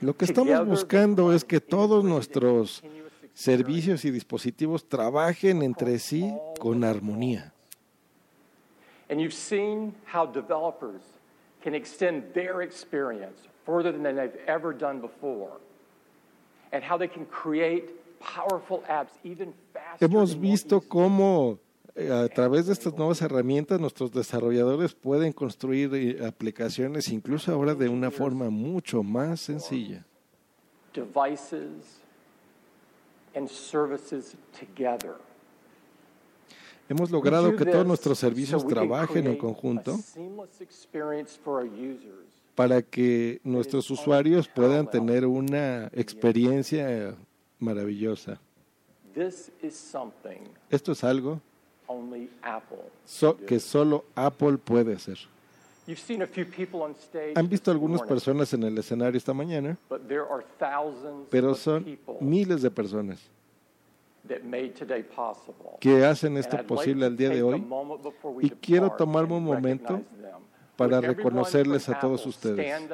Lo que estamos buscando es que todos nuestros servicios y dispositivos trabajen entre sí con armonía. And you've seen how developers can extend their experience further than they've ever done before, and how they can create powerful apps even faster. Hemos visto cómo eh, a través de estas nuevas herramientas nuestros desarrolladores pueden construir eh, aplicaciones incluso ahora de una forma mucho más sencilla. devices and services together. Hemos logrado do que todos nuestros servicios trabajen en conjunto para que nuestros usuarios puedan tener una experiencia maravillosa. This is something Esto es algo so- que solo Apple puede hacer. You've seen a few people on stage Han visto algunas personas en el escenario esta mañana, but there are thousands pero of son miles de personas that made today possible. Que hacen esto posible al día de hoy. y quiero tomarme un momento para reconocerles a todos ustedes.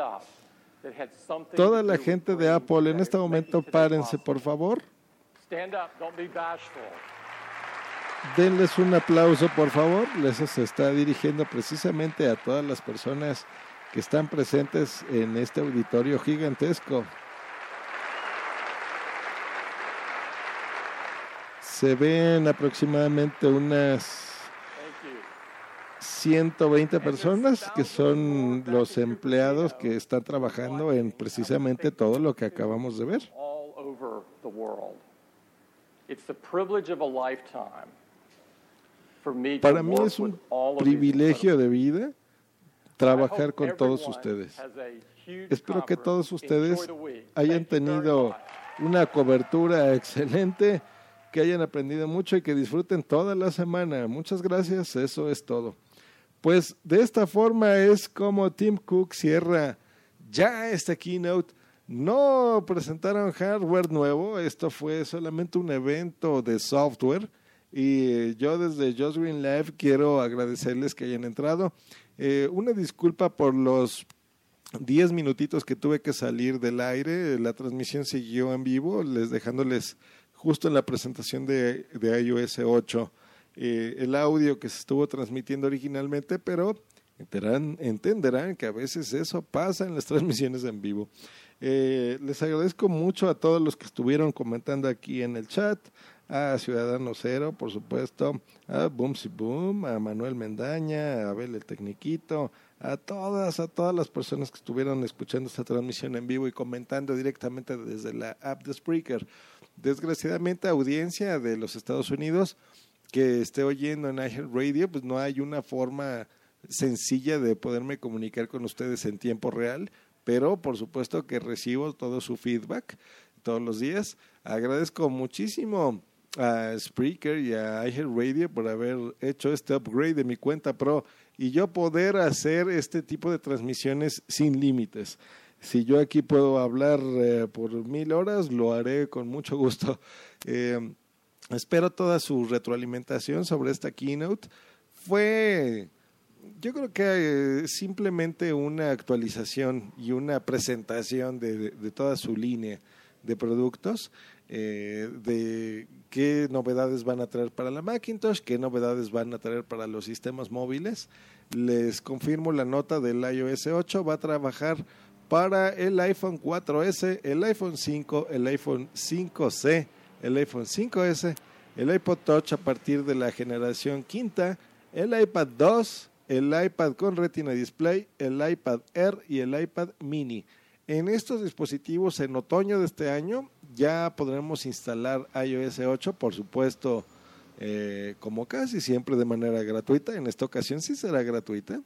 Toda to la gente de Apple en este momento párense por favor, denles un aplauso por favor, les se está dirigiendo precisamente a todas las personas que están presentes en este auditorio gigantesco. Se ven aproximadamente unas 120 personas que son los empleados que están trabajando en precisamente todo lo que acabamos de ver. Para mí es un privilegio de vida trabajar con todos ustedes. Espero que todos ustedes hayan tenido una cobertura excelente, que hayan aprendido mucho y que disfruten toda la semana. Muchas gracias, eso es todo. Pues de esta forma es como Tim Cook cierra ya esta keynote. No presentaron hardware nuevo, esto fue solamente un evento de software. Y yo desde Just Green Live quiero agradecerles que hayan entrado. Eh, una disculpa por los 10 minutitos que tuve que salir del aire. La transmisión siguió en vivo, les dejándoles justo en la presentación de, de iOS 8 eh, el audio que se estuvo transmitiendo originalmente, pero entenderán, que a veces eso pasa en las transmisiones en vivo. Eh, les agradezco mucho a todos los que estuvieron comentando aquí en el chat, a Ciudadano Cero, por supuesto, a Boomsy Boom, a Manuel Mendaña, a Abel el Tecniquito, a todas, a todas las personas que estuvieron escuchando esta transmisión en vivo y comentando directamente desde la app de Spreaker. Desgraciadamente, audiencia de los Estados Unidos que esté oyendo en iHeart Radio, pues no hay una forma sencilla de poderme comunicar con ustedes en tiempo real, pero por supuesto que recibo todo su feedback todos los días. Agradezco muchísimo a Spreaker y a iHeart Radio por haber hecho este upgrade de mi cuenta Pro y yo poder hacer este tipo de transmisiones sin límites. Si yo aquí puedo hablar eh, por mil horas, lo haré con mucho gusto. Eh, espero toda su retroalimentación sobre esta keynote. Fue, yo creo que eh, simplemente una actualización y una presentación de, toda su línea de productos, de qué novedades van a traer para la Macintosh, qué novedades van a traer para los sistemas móviles. Les confirmo la nota del iOS 8, va a trabajar para el iPhone 4S, el iPhone 5, el iPhone 5C, el iPhone 5S, el iPod Touch a partir de la generación quinta, el iPad 2, el iPad con Retina Display, el iPad Air y el iPad Mini. En estos dispositivos en otoño de este año ya podremos instalar iOS 8, por supuesto, eh, como casi siempre de manera gratuita. En esta ocasión sí será gratuita.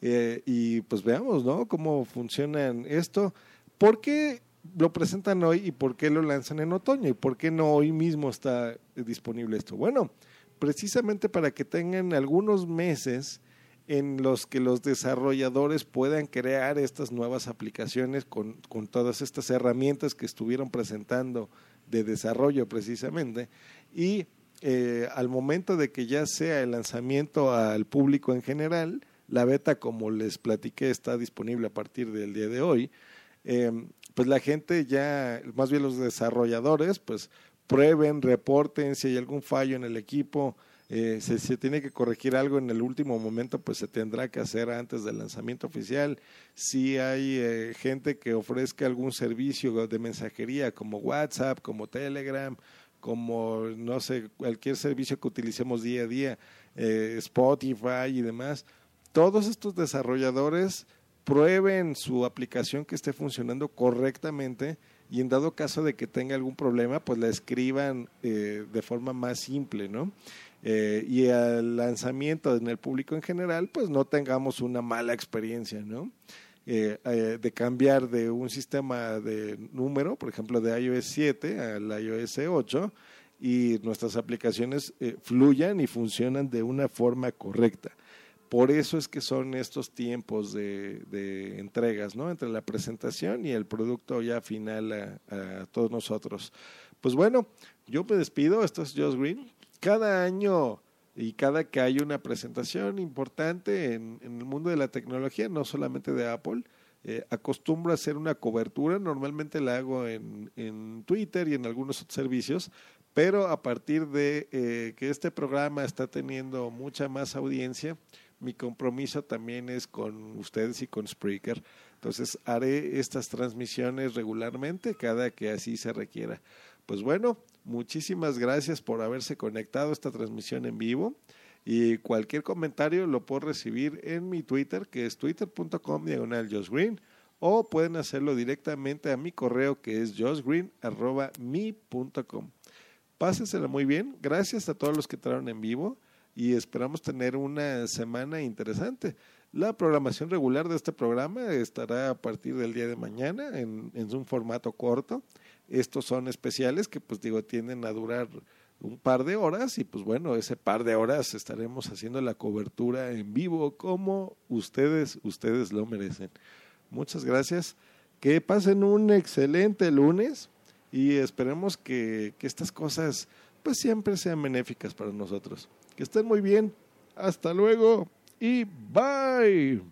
Eh, y pues veamos, ¿no? Cómo funcionan esto. ¿Por qué lo presentan hoy y por qué lo lanzan en otoño y por qué no hoy mismo está disponible esto. Bueno, precisamente para que tengan algunos meses en los que los desarrolladores puedan crear estas nuevas aplicaciones con, con todas estas herramientas que estuvieron presentando de desarrollo precisamente y eh, al momento de que ya sea el lanzamiento al público en general, la beta, como les platiqué, está disponible a partir del día de hoy. Em, pues la gente ya, más bien los desarrolladores, pues prueben, reporten si hay algún fallo en el equipo, eh, si se tiene que corregir algo en el último momento, pues se tendrá que hacer antes del lanzamiento oficial. Si hay eh, gente que ofrezca algún servicio de mensajería como WhatsApp, como Telegram, como, no sé, cualquier servicio que utilicemos día a día, eh, Spotify y demás, todos estos desarrolladores prueben su aplicación que esté funcionando correctamente y en dado caso de que tenga algún problema, pues la escriban eh, de forma más simple, ¿no? Eh, y al lanzamiento en el público en general, pues no tengamos una mala experiencia, ¿no? Eh, de cambiar de un sistema de número, por ejemplo, de iOS 7 al iOS 8, y nuestras aplicaciones fluyan y funcionan de una forma correcta. Por eso es que son estos tiempos de, entregas, ¿no? Entre la presentación y el producto ya final a, todos nosotros. Pues bueno, yo me despido. Esto es Josh Green. Cada año y cada que hay una presentación importante en, el mundo de la tecnología, no solamente de Apple, eh, acostumbro a hacer una cobertura. Normalmente la hago en, Twitter y en algunos otros servicios, pero a partir de eh, que este programa está teniendo mucha más audiencia, mi compromiso también es con ustedes y con Spreaker. Entonces haré estas transmisiones regularmente cada que así se requiera. Pues bueno, muchísimas gracias por haberse conectado a esta transmisión en vivo. Y cualquier comentario lo puedo recibir en mi Twitter, que es twitter.com diagonal o pueden hacerlo directamente a mi correo, que es josgreen.me.com. Pásensela muy bien. Gracias a todos los que entraron en vivo y esperamos tener una semana interesante. La programación regular de este programa estará a partir del día de mañana en, un formato corto. Estos son especiales que pues digo tienden a durar un par de horas y pues bueno, ese par de horas estaremos haciendo la cobertura en vivo como ustedes, ustedes lo merecen. Muchas gracias. Que pasen un excelente lunes y esperemos que, que estas cosas pues siempre sean benéficas para nosotros. Que estén muy bien. Hasta luego y bye.